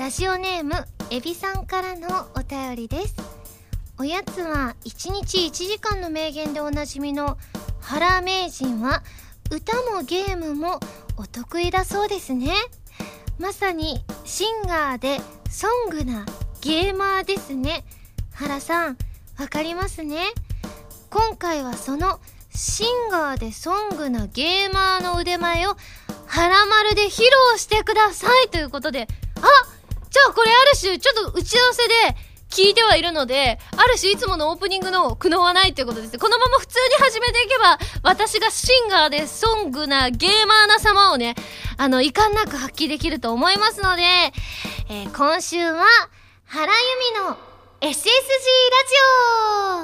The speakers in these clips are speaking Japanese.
ラジオネームエビさんからのお便りです。おやつは1日1時間の名言でおなじみの原名人は歌もゲームもお得意だそうですね。まさにシンガーでソングなゲーマーですね。原さんわかりますね。今回はそのシンガーでソングなゲーマーの腕前を原丸で披露してくださいということで、あじゃあこれある種ちょっと打ち合わせで聞いてはいるので、ある種いつものオープニングの苦悩はないということです。このまま普通に始めていけば、私がシンガーでソングなゲーマーな様をね、あの、遺憾なく発揮できると思いますので、えー、今週は、原由美の SSG ラジ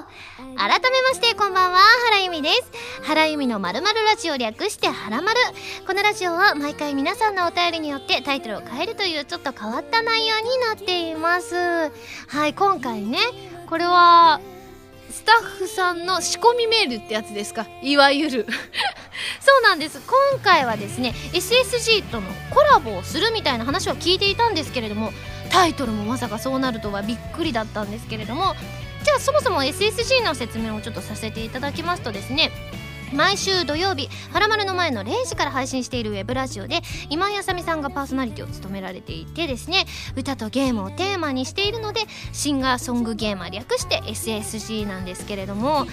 オ。改めましてこんばんは原由美です。原由美のまるまるラジオ略して原丸このラジオは毎回皆さんのお便りによってタイトルを変えるというちょっと変わった内容になっています。はい今回ねこれはスタッフさんの仕込みメールってやつですか？いわゆる。そうなんです。今回はですね SSG とのコラボをするみたいな話を聞いていたんですけれどもタイトルもまさかそうなるとはびっくりだったんですけれどもじゃあそもそも SSG の説明をちょっとさせていただきますとですね毎週土曜日「はらまる」の前の0時から配信しているウェブラジオで今井あさみさんがパーソナリティを務められていてですね歌とゲームをテーマにしているのでシンガーソングゲーマー略して SSG なんですけれども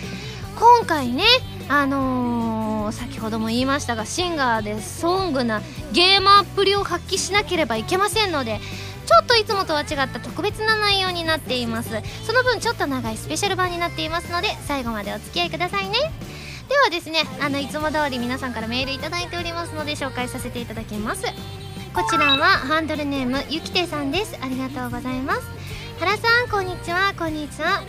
今回ねあのー、先ほども言いましたがシンガーでソングなゲーマーっぷりを発揮しなければいけませんのでちょっといつもとは違った特別な内容になっています。その分ちょっと長いスペシャル版になっていますので最後までお付き合いくださいね。ではですねあのいつも通り皆さんからメールいただいておりますので紹介させていただきます。こちらはハンドルネームゆきてさんです。ありがとうございます。原さんこんにちは。こんにちは。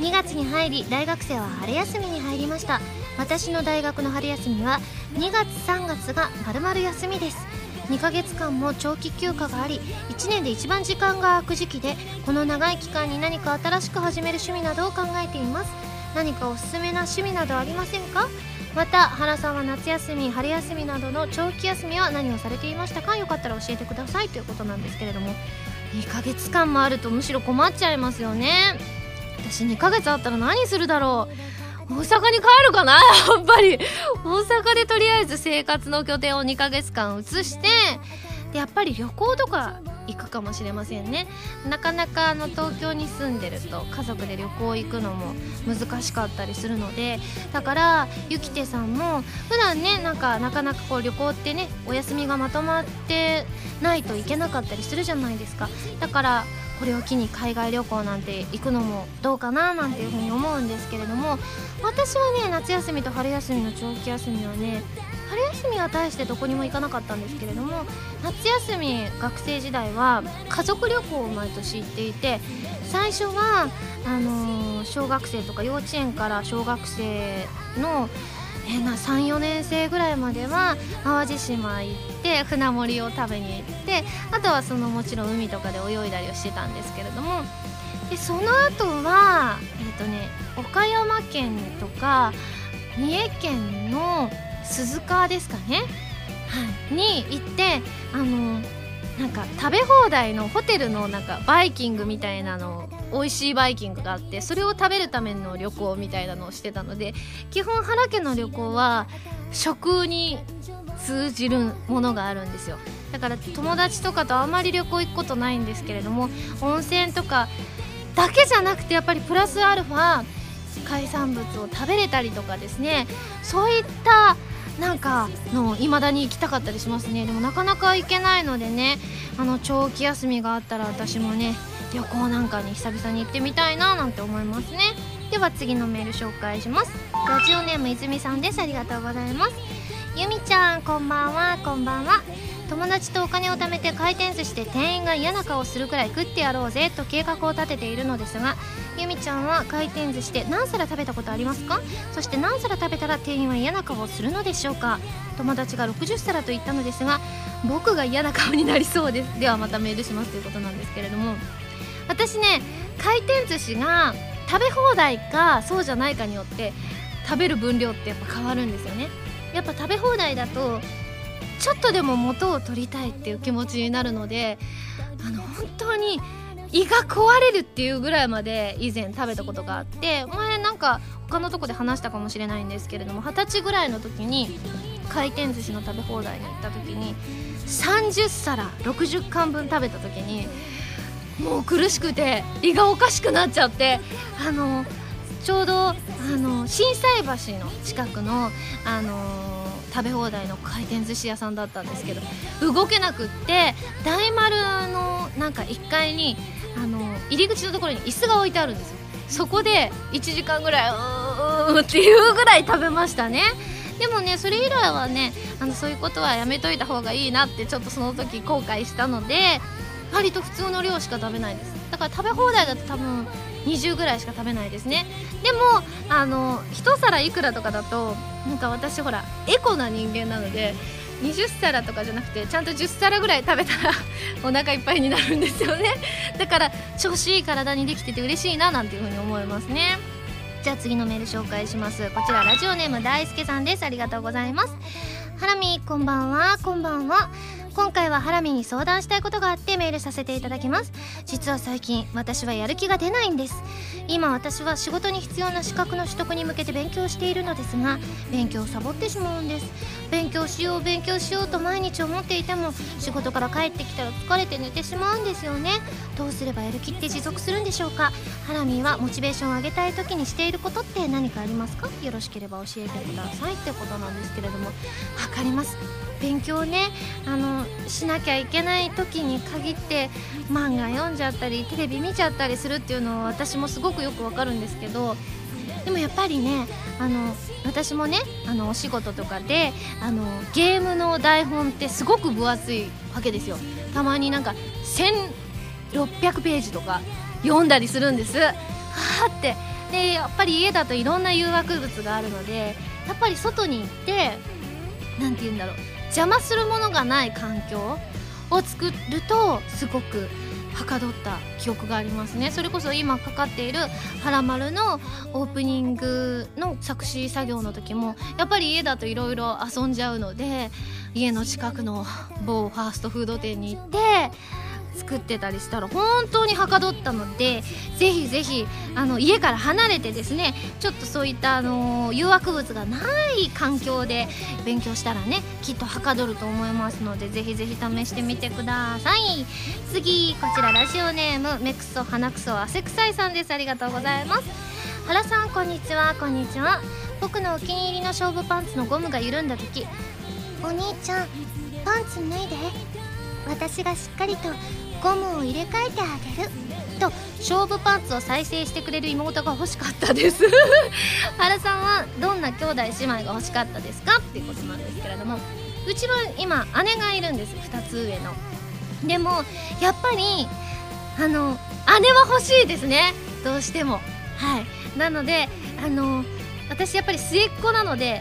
2月に入り大学生は春休みに入りました。私の大学の春休みは2月3月が丸々休みです。2ヶ月間も長期休暇があり1年で一番時間が空く時期でこの長い期間に何か新しく始める趣味などを考えています。何かおすすめな趣味などありませんか？また原さんは夏休み春休みなどの長期休みは何をされていましたか？よかったら教えてください。ということなんですけれども。2ヶ月間もあるとむしろ困っちゃいますよね。私2ヶ月あったら何するだろう。大阪に帰るかな？やっぱり。大阪でとりあえず生活の拠点を2ヶ月間移してでやっぱり旅行とか行くかもしれませんね。なかなかあの東京に住んでると家族で旅行行くのも難しかったりするのでだからゆきてさんも普段ねなんかなかなかこう旅行ってねお休みがまとまってないといけなかったりするじゃないですか。だからこれを機に海外旅行なんて行くのもどうかななんていうふうに思うんですけれども私はね夏休みと春休みの長期休みはね春休みは大してどこにも行かなかったんですけれども夏休み学生時代は家族旅行を毎年行っていて最初はあのー、小学生とか幼稚園から小学生のえー、な34年生ぐらいまでは淡路島行って船盛りを食べに行ってあとはそのもちろん海とかで泳いだりをしてたんですけれども。でその後はえっ、ー、とね岡山県とか三重県の鈴鹿ですかね、はい、に行ってあのなんか食べ放題のホテルのなんかバイキングみたいなの美味しいバイキングがあってそれを食べるための旅行みたいなのをしてたので基本原家の旅行は食に通じるものがあるんですよ。だから友達とかとあまり旅行行くことないんですけれども温泉とかだけじゃなくてやっぱりプラスアルファ海産物を食べれたりとかですね。そういったなんかの未だに行きたかったりしますね。でもなかなか行けないのでねあの長期休みがあったら私もね旅行なんかに久々に行ってみたいななんて思いますね。では次のメール紹介します。ラジオネーム泉さんです。ありがとうございます。ゆみちゃんこんばんは。こんばんは。友達とお金を貯めて回転寿司で店員が嫌な顔するくらい食ってやろうぜ。と計画を立てているのですがゆみちゃんは回転寿司で何皿食べたことありますか？そして何皿食べたら店員は嫌な顔をするのでしょうか？友達が60皿と言ったのですが僕が嫌な顔になりそうです。ではまたメールしますということなんですけれども。私ね回転寿司が食べ放題かそうじゃないかによって食べる分量ってやっぱ変わるんですよね。やっぱ食べ放題だとちょっとでも元を取りたいっていう気持ちになるのであの本当に胃が壊れるっていうぐらいまで以前食べたことがあって前なんか他のとこで話したかもしれないんですけれども二十歳ぐらいの時に回転寿司の食べ放題に行った時に30皿60貫分食べた時にもう苦しくて胃がおかしくなっちゃってあのちょうどあの心斎橋の近くのあの食べ放題の回転寿司屋さんだったんですけど動けなくって大丸のなんか1階にあの入り口のところに椅子が置いてあるんですよ。そこで1時間ぐらいうーっていうぐらい食べましたね。でもねそれ以来はねあのそういうことはやめといた方がいいなってちょっとその時後悔したので割と普通の量しか食べないです。だから食べ放題だと多分20ぐらいしか食べないですね。でもあの1皿いくらとかだとなんか私ほらエコな人間なので20皿とかじゃなくてちゃんと10皿ぐらい食べたら お腹いっぱいになるんですよね。だから調子いい体にできてて嬉しいななんていうふうに思いますね。じゃあ次のメール紹介します。こちらラジオネーム大輔さんです。ありがとうございます。ハラミこんばんは。こんばんは。今回はハラミに相談したいことがあってメールさせていただきます。実は最近私はやる気が出ないんです。今私は仕事に必要な資格の取得に向けて勉強しているのですが勉強をサボってしまうんです。勉強しよう勉強しようと毎日思っていても仕事から帰ってきたら疲れて寝てしまうんですよね。どうすればやる気って持続するんでしょうか。ハラミーはモチベーションを上げたい時にしていることって何かありますか？よろしければ教えてくださいってことなんですけれども。分かります。勉強ねあのしなきゃいけない時に限って漫画読んじゃったりテレビ見ちゃったりするっていうのは私もすごくよくわかるんですけどでもやっぱりねあの私もねあのお仕事とかであのゲームの台本ってすごく分厚いわけですよ。たまになんか1600ページとか読んだりするんです。はあって。でやっぱり家だといろんな誘惑物があるのでやっぱり外に行って何て言うんだろう。邪魔するものがない環境を作るとすごくはかどった記憶がありますね。それこそ今かかっている「はらまる」のオープニングの作詞作業の時もやっぱり家だといろいろ遊んじゃうので家の近くの某ファーストフード店に行って作ってたりしたら本当にはかどったのでぜひぜひあの家から離れてですねちょっとそういったあの誘惑物がない環境で勉強したらねきっとはかどると思いますのでぜひぜひ試してみてください。次こちらラジオネームメクソ鼻くそ汗臭いさんです。ありがとうございます。原さんこんにちは。こんにちは。僕のお気に入りの勝負パンツのゴムが緩んだ時。お兄ちゃんパンツ脱いで。私がしっかりとゴムを入れ替えてあげる。と勝負パンツを再生してくれる妹が欲しかったです。原さんはどんな兄弟姉妹が欲しかったですか？っていうことなんですけれどもうちは今姉がいるんです。2つ上の。でもやっぱりあの姉は欲しいですね。どうしても。はい。なのであの私やっぱり末っ子なので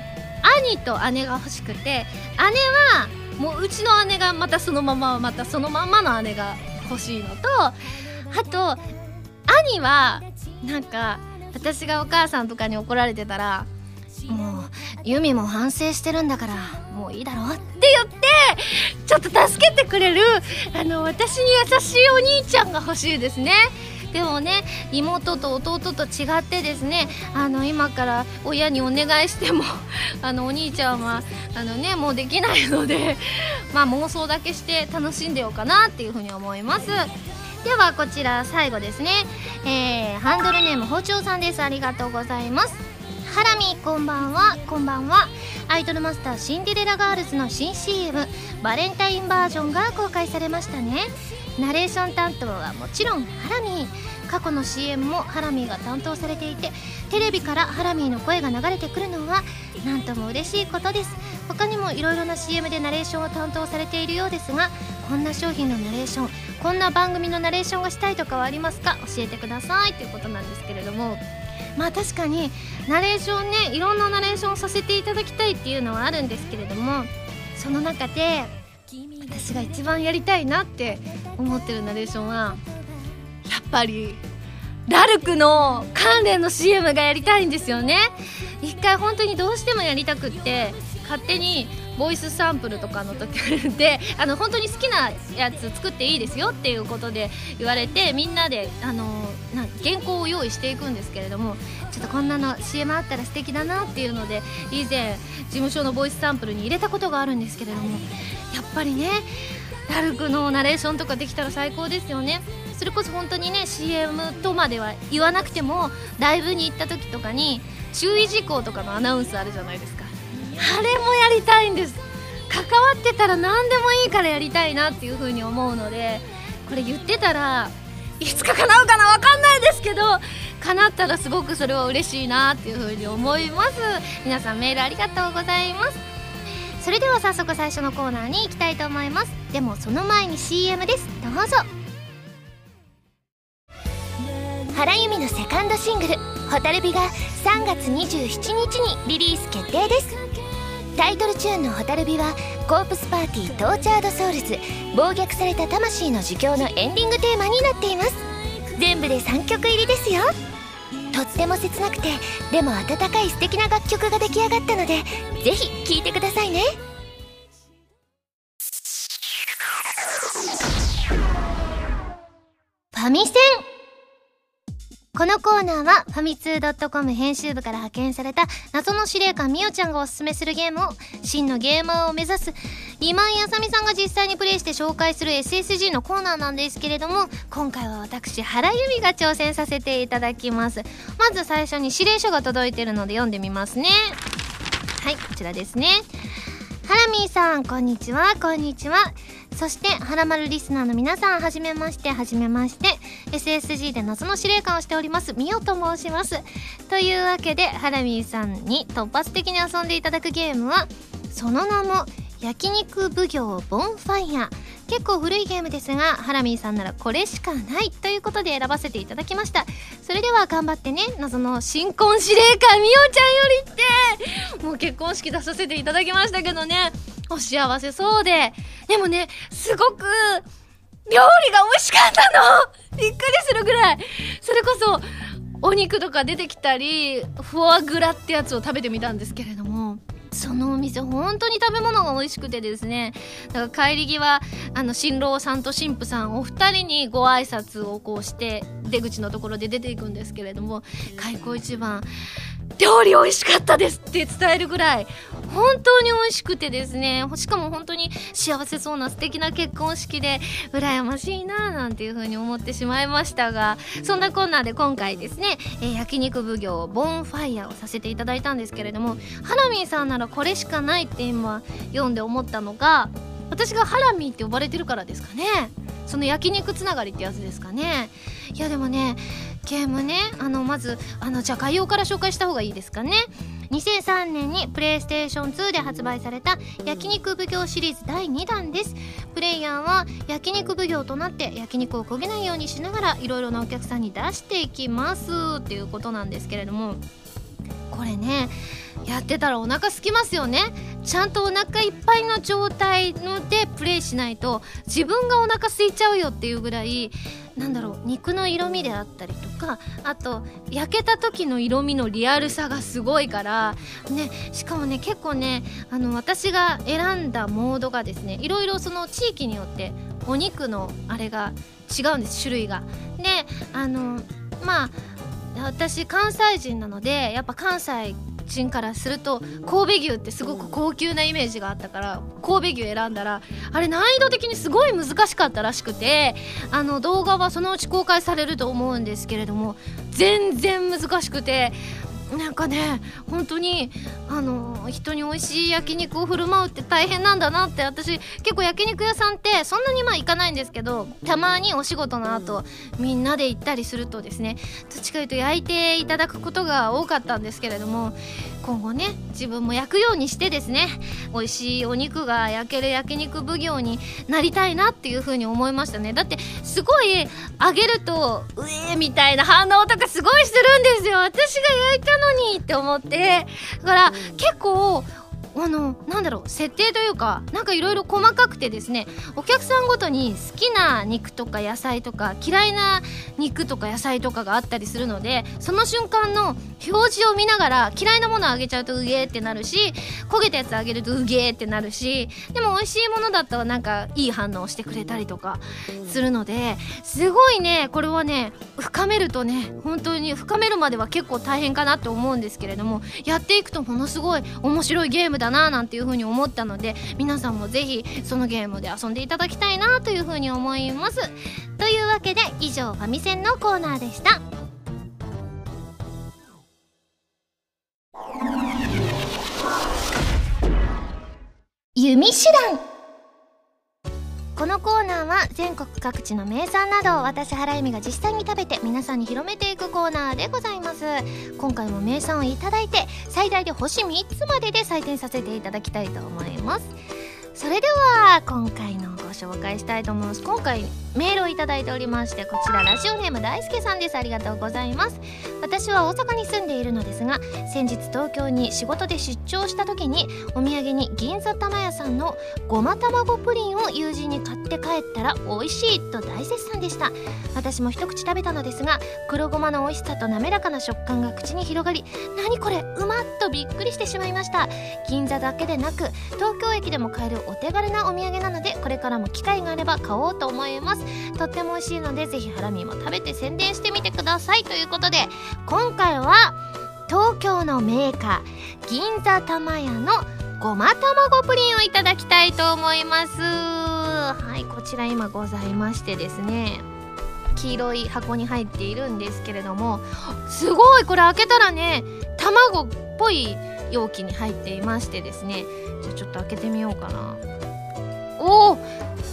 兄と姉が欲しくて姉はもううちの姉がまたそのまままたそのままの姉が欲しいのとあと兄はなんか私がお母さんとかに怒られてたらもうユミも反省してるんだからもういいだろって言ってちょっと助けてくれるあの私に優しいお兄ちゃんが欲しいですね。でもね妹と弟と違ってですねあの今から親にお願いしても あのお兄ちゃんはあのねもうできないので まあ妄想だけして楽しんでようかなっていうふうに思います。ではこちら最後ですね、えー、ハンドルネーム包丁さんです。ありがとうございます。ハラミこんばんは。こんばんは。アイドルマスターシンデレラガールズの新 CM バレンタインバージョンが公開されましたね。ナレーション担当はもちろんハラミ。過去の CM もハラミーが担当されていてテレビからハラミーの声が流れてくるのはなんとも嬉しいことです。他にもいろいろな CM でナレーションを担当されているようですがこんな商品のナレーションこんな番組のナレーションがしたいとかはありますか？教えてください。ということなんですけれども。まあ確かにナレーションねいろんなナレーションをさせていただきたいっていうのはあるんですけれどもその中で私が一番やりたいなって思ってるナレーションはやっぱりラルクの関連の CM がやりたいんですよね。一回本当にどうしてもやりたくって勝手にボイスサンプルとかの時で あの本当に好きなやつ作っていいですよっていうことで言われてみんなであのな原稿を用意していくんですけれどもちょっとこんなの CM あったら素敵だなっていうので以前事務所のボイスサンプルに入れたことがあるんですけれどもやっぱりねラルクのナレーションとかできたら最高ですよね。それこそ本当にね CM とまでは言わなくてもライブに行った時とかに注意事項とかのアナウンスあるじゃないですか。あれもやりたいんです。関わってたら何でもいいからやりたいなっていう風に思うのでこれ言ってたらいつか叶うかな分かんないですけど叶ったらすごくそれは嬉しいなっていう風に思います。皆さんメールありがとうございます。それでは早速最初のコーナーに行きたいと思います。でもその前に CM です。どうぞ。原由実のセカンドシングル「蛍火」が3月27日にリリース決定です。タイトルチューンの「蛍火」は Corpse Party Tortured Souls 暴虐された魂の呪叫のエンディングテーマになっています。全部で3曲入りですよ。とっても切なくてでも温かい素敵な楽曲が出来上がったのでぜひ聴いてくださいね。ファミセン。このコーナーはファミツー .com 編集部から派遣された謎の司令官みおちゃんがおすすめするゲームを真のゲーマーを目指す今井あさみさんが実際にプレイして紹介する SSG のコーナーなんですけれども今回は私原由美が挑戦させていただきます。まず最初に指令書が届いているので読んでみますね。はいこちらですね。ハラミーさんこんにちはこんにちは。そしてはらまるリスナーの皆さんはじめましてはじめまして。SSG で謎の司令官をしておりますみおと申します。というわけでハラミーさんに突発的に遊んでいただくゲームはその名も焼肉奉行ボンファイア。結構古いゲームですがハラミーさんならこれしかないということで選ばせていただきました。それでは頑張ってね謎の新婚司令官みおちゃんよりってもう結婚式出させていただきましたけどね。お幸せそうで。でもねすごく料理が美味しかったの！びっくりするぐらい。それこそお肉とか出てきたりフォアグラってやつを食べてみたんですけれども。そのお店本当に食べ物が美味しくてですね。だから帰り際あの新郎さんと新婦さんお二人にご挨拶をこうして出口のところで出ていくんですけれども開口一番料理美味しかったですって伝えるぐらい本当に美味しくてですね。しかも本当に幸せそうな素敵な結婚式で羨ましいなぁなんていう風に思ってしまいましたがそんなこんなで今回ですね、えー、焼肉奉行ボンファイヤーをさせていただいたんですけれどもハラミーさんならこれしかないって今読んで思ったのが私がハラミーって呼ばれてるからですかね。その焼肉つながりってやつですかね。いやでもねゲームね。あのまずあのじゃあ概要から紹介した方がいいですかね。2003年にプレイステーション2で発売された焼肉奉行シリーズ第2弾です。プレイヤーは焼肉奉行となって焼肉を焦げないようにしながらいろいろなお客さんに出していきます。っていうことなんですけれども。これねやってたらお腹空きますよねちゃんとお腹いっぱいの状態のでプレイしないと自分がお腹空いちゃうよっていうぐらいなんだろう肉の色味であったりとかあと焼けた時の色味のリアルさがすごいからねしかもね結構ねあの私が選んだモードがですねいろいろその地域によってお肉のあれが違うんです種類が。であのまあ私関西人なのでやっぱ関西人からすると神戸牛ってすごく高級なイメージがあったから神戸牛選んだらあれ難易度的にすごい難しかったらしくてあの動画はそのうち公開されると思うんですけれども全然難しくてなんかね本当にあの人に美味しい焼肉を振る舞うって大変なんだなって私結構焼肉屋さんってそんなにまあ行かないんですけどたまにお仕事の後みんなで行ったりするとですねどっちかというと焼いていただくことが多かったんですけれども今後ね自分も焼くようにしてですね美味しいお肉が焼ける焼肉奉行になりたいなっていう風に思いましたね。だってすごい揚げるとうえーみたいな反応とかすごいするんですよ。私が焼いたのにって思って。だから結構あのなんだろう設定というかなんかいろいろ細かくてですねお客さんごとに好きな肉とか野菜とか嫌いな肉とか野菜とかがあったりするのでその瞬間の表示を見ながら嫌いなものをあげちゃうとうげーってなるし焦げたやつあげるとうげーってなるしでも美味しいものだったらなんかいい反応してくれたりとかするのですごいねこれはね深めるとね本当に深めるまでは結構大変かなと思うんですけれどもやっていくとものすごい面白いゲームだななんていう風に思ったので皆さんもぜひそのゲームで遊んでいただきたいなという風に思います。というわけで以上ファミセンのコーナーでした。弓手段。このコーナーは全国各地の名産などを私原由美が実際に食べて皆さんに広めていくコーナーでございます。今回も名産を頂いて最大で星3つまでで採点させていただきたいと思います。それでは今回のご紹介したいと思います。今回メールをいただいておりましてこちらラジオネーム大輔さんです。ありがとうございます。私は大阪に住んでいるのですが先日東京に仕事で出張した時にお土産に銀座玉屋さんのごま卵プリンを友人に買って帰ったら美味しいと大絶賛でした。私も一口食べたのですが黒ごまの美味しさと滑らかな食感が口に広がり何これうまっとびっくりしてしまいました。銀座だけでなく東京駅でも買えるお手軽なお土産なのでこれからも機会があれば買おうと思います。とっても美味しいのでぜひハラミも食べて宣伝してみてください。ということで今回は東京のメーカー銀座玉屋のごま卵プリンをいただきたいと思います。はいこちら今ございましてですね黄色い箱に入っているんですけれどもすごいこれ開けたらね卵っぽい容器に入っていましてですね。じゃあちょっと開けてみようかな。おお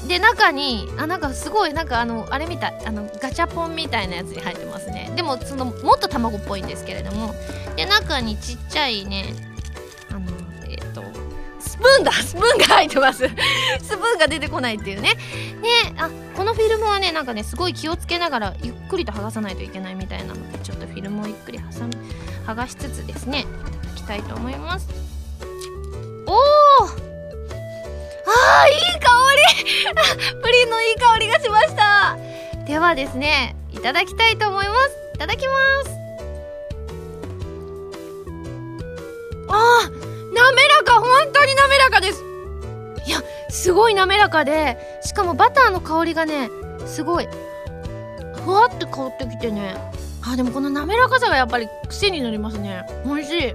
で中にあなんかすごいなんかあのあれみたいあのガチャポンみたいなやつに入ってますね。でもそのもっと卵っぽいんですけれども。で中にちっちゃいねあのえっ、とスプーンだ！スプーンが入ってます。スプーンが出てこないっていうね。ねあこのフィルムはねなんかねすごい気をつけながらゆっくりと剥がさないといけないみたいなのでちょっとフィルムをゆっくり挟む剥がしつつですね。たいと思います。おおあーいい香り！プリンのいい香りがしました！ではですねいただきたいと思います。いただきます。あー滑らか！本当に滑らかです！いやすごい滑らかでしかもバターの香りがねすごい。ふわって香ってきてね。あでもこの滑らかさがやっぱり癖になりますね。美味しい。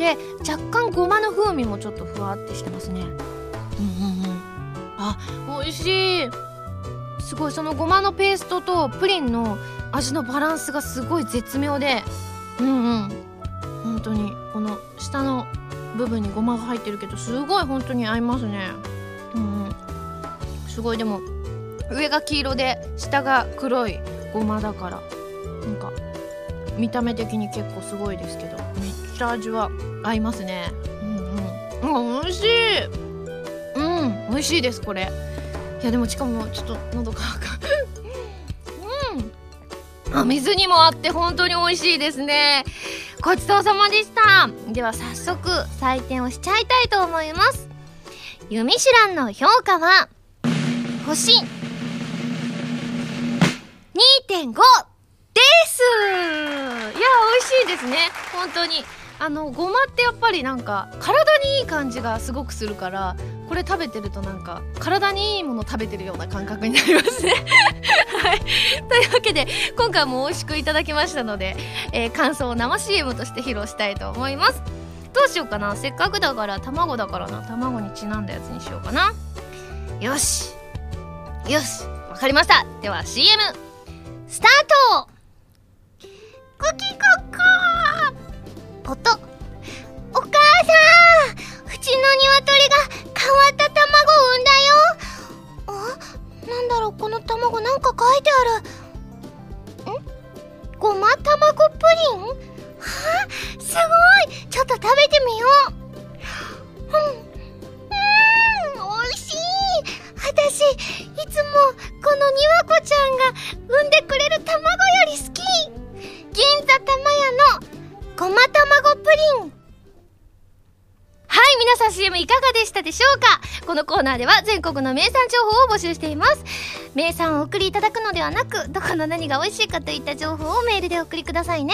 で若干ごまの風味もちょっとふわってしてますね。うんうんうん。あ美味しい。すごいそのごまのペーストとプリンの味のバランスがすごい絶妙で。うんうん。本当にこの下の部分にごまが入ってるけどすごい本当に合いますね。うんうん。すごいでも上が黄色で下が黒いごまだからなんか見た目的に結構すごいですけどめっちゃ味は合いますね。うんうん。美味しい。うん美味しいですこれ。いやでもしかもちょっと喉乾かうん。あ水にもあって本当に美味しいですね。ごちそうさまでした。では早速採点をしちゃいたいと思います。ユミシュランの評価は星2.5です。いや美味しいですね。本当に。あのごまってやっぱりなんか体にいい感じがすごくするからこれ食べてるとなんか体にいいもの食べてるような感覚になりますね。はい。というわけで今回も美味しくいただきましたので、えー、感想を生 CM として披露したいと思います。どうしようかな。せっかくだから卵だからな。卵にちなんだやつにしようかな。よし。よし。わかりました。では CM スタート。コキココ音お母さんうちの鶏が変わった卵を産んだよ。あなんだろうこの卵なんか書いてある。ん？ごま卵プリン？は？あすごい。ちょっと食べてみよう。うん。うん美味しい。私いつもこのにわこちゃんが産んでくれる卵より好き。銀座玉屋のごま卵プリン。はい皆さん CM いかがでしたでしょうか？このコーナーでは全国の名産情報を募集しています。名産をお送りいただくのではなくどこの何が美味しいかといった情報をメールでお送りくださいね。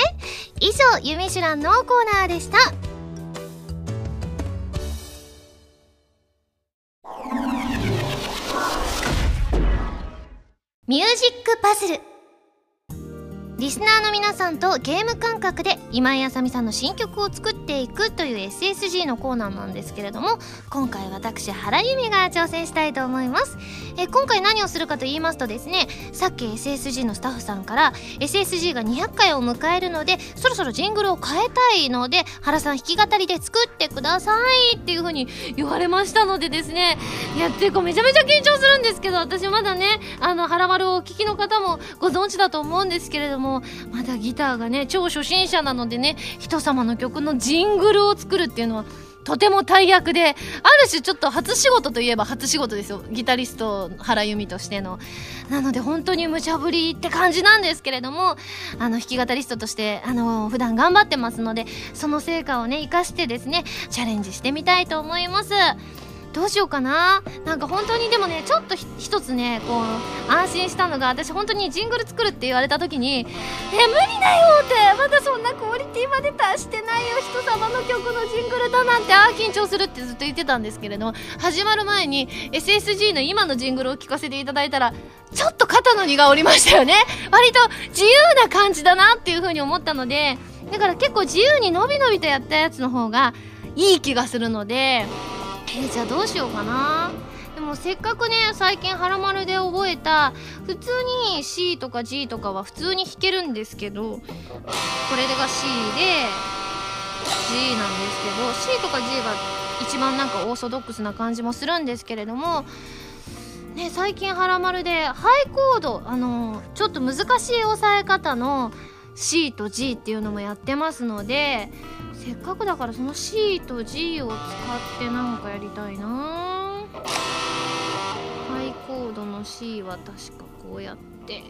以上「ゆみしゅらん」のコーナーでした。ミュージックパズル。リスナーの皆さんとゲーム感覚で今井あさみさんの新曲を作っていくという SSG のコーナーなんですけれども今回私原由美が挑戦したいと思います。え今回何をするかと言いますとですねさっき SSG のスタッフさんから SSG が200回を迎えるのでそろそろジングルを変えたいので原さん弾き語りで作ってくださいっていう風に言われましたのでですねいやっていうかめちゃめちゃ緊張するんですけど私まだねあの原丸をお聞きの方もご存知だと思うんですけれどももまだギターがね超初心者なのでね人様の曲のジングルを作るっていうのはとても大役である種ちょっと初仕事といえば初仕事ですよ。ギタリスト原由美としての。なので本当に無茶ぶりって感じなんですけれどもあの弾き語リストとしてあの普段頑張ってますのでその成果をね生かしてですねチャレンジしてみたいと思います。どうしようかななんか本当にでもねちょっと一つねこう安心したのが私本当にジングル作るって言われた時に「え無理だよ!」ってまだそんなクオリティまで達してないよ人様の曲のジングルだなんてああ緊張するってずっと言ってたんですけれども始まる前に SSG の今のジングルを聴かせていただいたらちょっと肩の荷が下りましたよね割と自由な感じだなっていう風に思ったのでだから結構自由にのびのびとやったやつの方がいい気がするのでえー、じゃあどうしようかな。でもせっかくね最近「はらまる」で覚えた普通に C とか G とかは普通に弾けるんですけどこれが C で G なんですけど C とか G が一番なんかオーソドックスな感じもするんですけれどもね最近「はらまる」でハイコードあのちょっと難しい押さえ方の C と G っていうのもやってますのでせっかくだからその C と G を使ってなんかやりたいな。ハイコードの C は確かこうやって。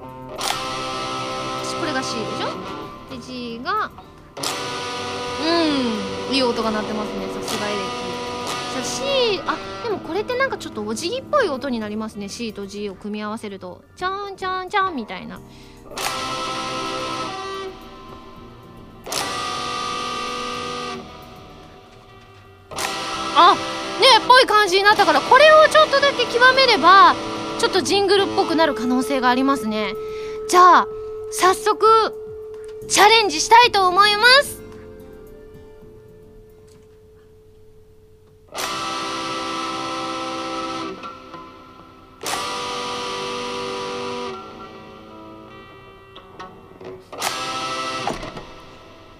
これが C でしょ？で G が。うん。いい音が鳴ってますね。さすがエレキ。さ C あでもこれってなんかちょっとお辞儀っぽい音になりますね。C と G を組み合わせると。チャンチャンチャンみたいな。あねっぽい感じになったからこれをちょっとだけ極めればちょっとジングルっぽくなる可能性がありますね。じゃあ早速チャレンジしたいと思います。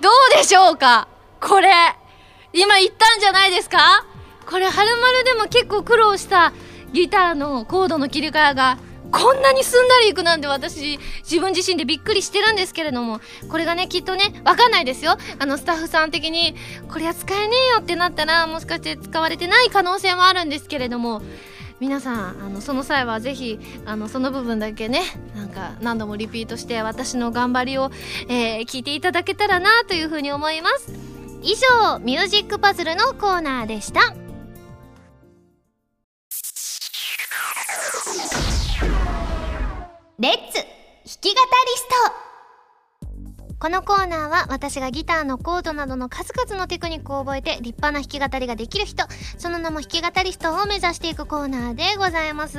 どうでしょうか？これ。今言ったんじゃないですか？これはるまるでも結構苦労したギターのコードの切り替えがこんなにすんなりいくなんて私自分自身でびっくりしてるんですけれどもこれがねきっとねわかんないですよあのスタッフさん的にこれは使えねえよってなったらもしかして使われてない可能性もあるんですけれども皆さんあのその際はぜひあのその部分だけねなんか何度もリピートして私の頑張りを、えー、聞いていただけたらなというふうに思います。以上ミュージックパズルのコーナーでした。レッツ弾き語りスト。このコーナーは私がギターのコードなどの数々のテクニックを覚えて立派な弾き語りができる人、その名も弾き語り人を目指していくコーナーでございます。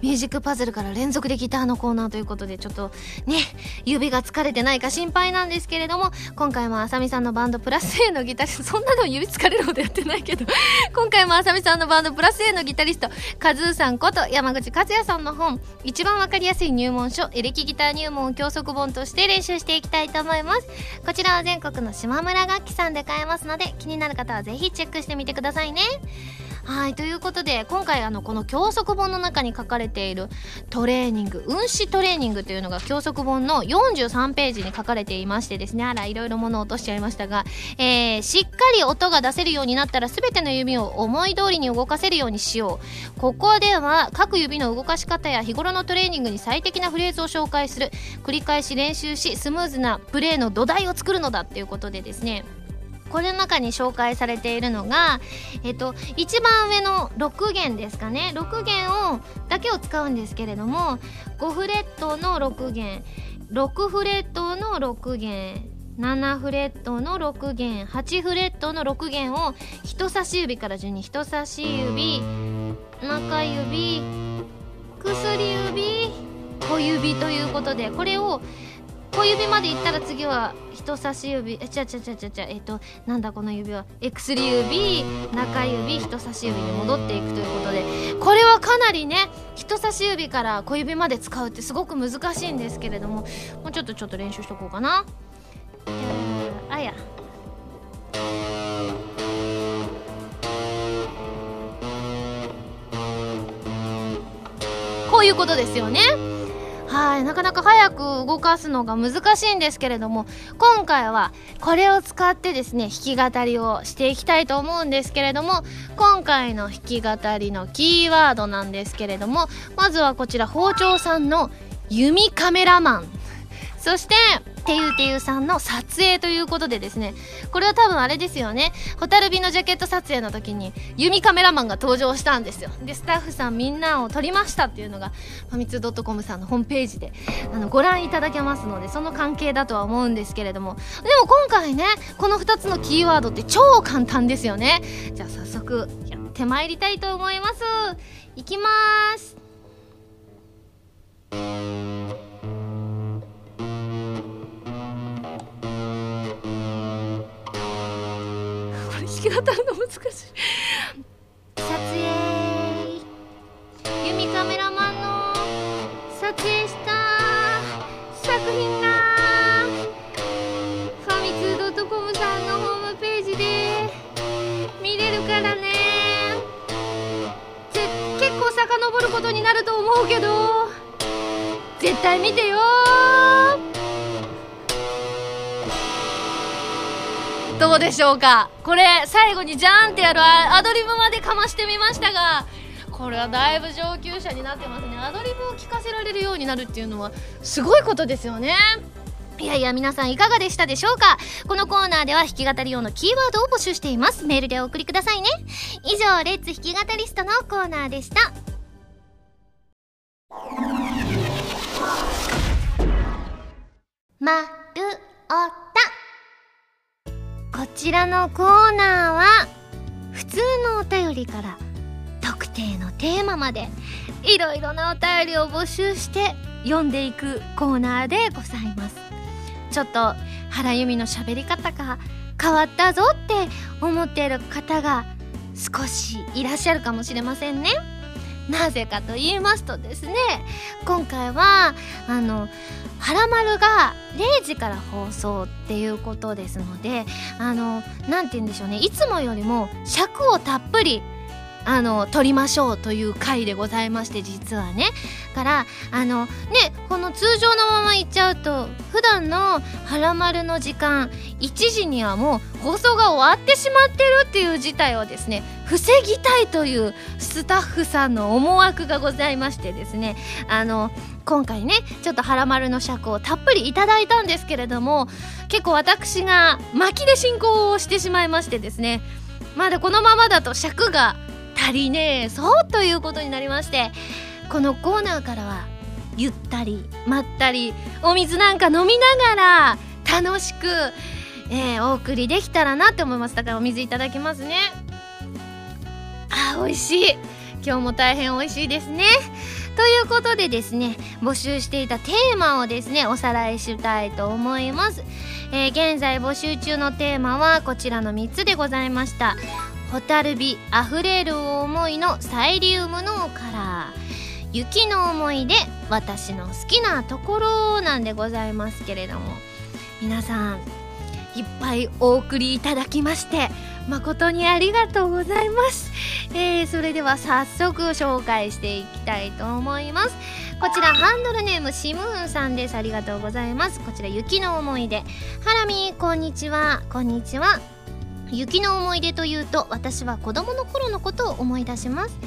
ミュージックパズルから連続でギターのコーナーということでちょっとね、指が疲れてないか心配なんですけれども、今回もあさみさんのバンドプラス A のギタリスト、そんなの指疲れるほどやってないけど、今回もあさみさんのバンドプラス A のギタリスト、カズーさんこと山口和也さんの本、一番わかりやすい入門書、エレキギター入門教則本として練習していきたいと思います。思います。こちらは全国の島村楽器さんで買えますので気になる方はぜひチェックしてみてくださいね。はいということで今回あのこの教則本の中に書かれているトレーニング運指トレーニングというのが教則本の43ページに書かれていましてですねあらいろいろ物を落としちゃいましたが、えー、しっかり音が出せるようになったら全ての指を思い通りに動かせるようにしよう。ここでは各指の動かし方や日頃のトレーニングに最適なフレーズを紹介する。繰り返し練習しスムーズなプレーの土台を作るのだっていうことでですね。この中に紹介されているのが、えっと、一番上の6弦ですかね。6弦をだけを使うんですけれども5フレットの6弦6フレットの6弦7フレットの6弦8フレットの6弦を人差し指から順に人差し指中指薬指小指ということでこれを小指までいったら次は人差し指。えちゃちゃちゃちゃちゃえっ、となんだこの指は。薬指中指人差し指に戻っていくということで。これはかなりね人差し指から小指まで使うってすごく難しいんですけれども。もうちょっとちょっと練習しとこうかな。あや。こういうことですよね。はいなかなか早く動かすのが難しいんですけれども今回はこれを使ってですね弾き語りをしていきたいと思うんですけれども今回の弾き語りのキーワードなんですけれどもまずはこちら包丁さんの弓カメラマンそしててゆてゆさんの撮影ということでですねこれは多分あれですよね。蛍火のジャケット撮影の時に弓カメラマンが登場したんですよ。でスタッフさんみんなを撮りましたっていうのがファミツー .com さんのホームページであのご覧いただけますのでその関係だとは思うんですけれども。でも今回ねこの2つのキーワードって超簡単ですよね。じゃあ早速やってまいりたいと思います。いきます。き語るの難しい撮影弓カメラマンの撮影した作品がファミツー .com さんのホームページで見れるからね。結構遡ることになると思うけど。絶対見てよどうでしょうか？これ最後にジャーンってやるアドリブまでかましてみましたがこれはだいぶ上級者になってますね。アドリブを聞かせられるようになるっていうのはすごいことですよね。いやいや皆さんいかがでしたでしょうか？このコーナーでは弾き語り用のキーワードを募集しています。メールでお送りくださいね。以上レッツ弾き語りストのコーナーでした。まるおこちらのコーナーは普通のお便りから特定のテーマまでいろいろなお便りを募集して読んでいくコーナーでございます。ちょっと原由美の喋り方が変わったぞって思っている方が少しいらっしゃるかもしれませんね。なぜかと言いますとですね今回はあの「はらまる」が0時から放送っていうことですのであの何て言うんでしょうねいつもよりも尺をたっぷりあの撮りましょうという回でございまして実はね。からあのねこの通常のままいっちゃうと普段の「はらまる」の時間1時にはもう放送が終わってしまってるっていう事態をですね防ぎたいというスタッフさんの思惑がございましてですね。あの今回ねちょっと「はらまる」の尺をたっぷりいただいたんですけれども結構私が巻きで進行をしてしまいましてですね。まだこのままだと尺が足りねえそうということになりましてこのコーナーからはゆったりまったりお水なんか飲みながら楽しく、えー、お送りできたらなって思います。だからお水いただきますね。あー美味しい。今日も大変美味しいですね。ということでですね募集していたテーマをですねおさらいしたいと思います、えー、現在募集中のテーマはこちらの3つでございました。蛍火あふれる思いのサイリウムのカラー雪の思い出私の好きなところなんでございますけれども。皆さんいっぱいお送りいただきまして誠にありがとうございます、えー、それでは早速紹介していきたいと思います。こちらハンドルネームシムーンさんです。ありがとうございます。こちら雪の思い出。ハラミこんにちは。こんにちは。雪の思い出というと私は子供の頃のことを思い出します。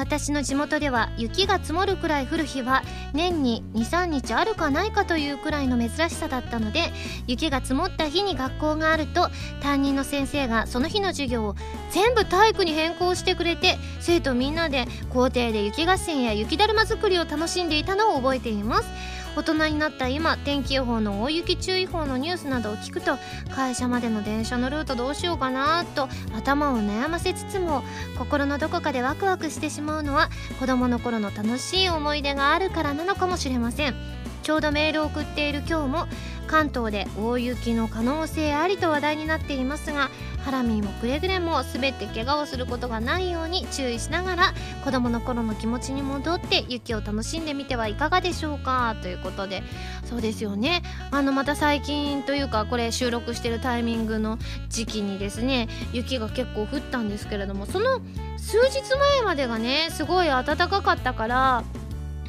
私の地元では雪が積もるくらい降る日は年に23日あるかないかというくらいの珍しさだったので雪が積もった日に学校があると担任の先生がその日の授業を全部体育に変更してくれて生徒みんなで校庭で雪合戦や雪だるま作りを楽しんでいたのを覚えています。大人になった今天気予報の大雪注意報のニュースなどを聞くと会社までの電車のルートどうしようかなと頭を悩ませつつも心のどこかでワクワクしてしまうのは子供の頃の楽しい思い出があるからなのかもしれません。ちょうどメールを送っている今日も関東で大雪の可能性ありと話題になっていますがハラミーもくれぐれも全て怪我をすることがないように注意しながら子供の頃の気持ちに戻って雪を楽しんでみてはいかがでしょうか？ということでそうですよね。あのまた最近というかこれ収録してるタイミングの時期にですね雪が結構降ったんですけれどもその数日前までがねすごい暖かかったから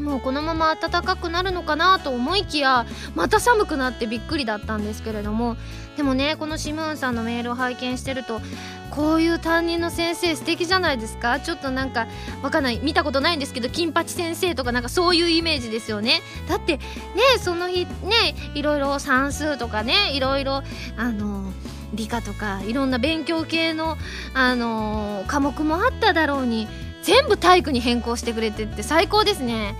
もうこのまま暖かくなるのかなと思いきやまた寒くなってびっくりだったんですけれども。でもねこのシムーンさんのメールを拝見してるとこういう担任の先生素敵じゃないですか。ちょっとなんかわかんない。見たことないんですけど金八先生とかなんかそういうイメージですよね。だってねその日ねいろいろ算数とかねいろいろあの理科とかいろんな勉強系のあの科目もあっただろうに全部体育に変更してくれてって最高ですね。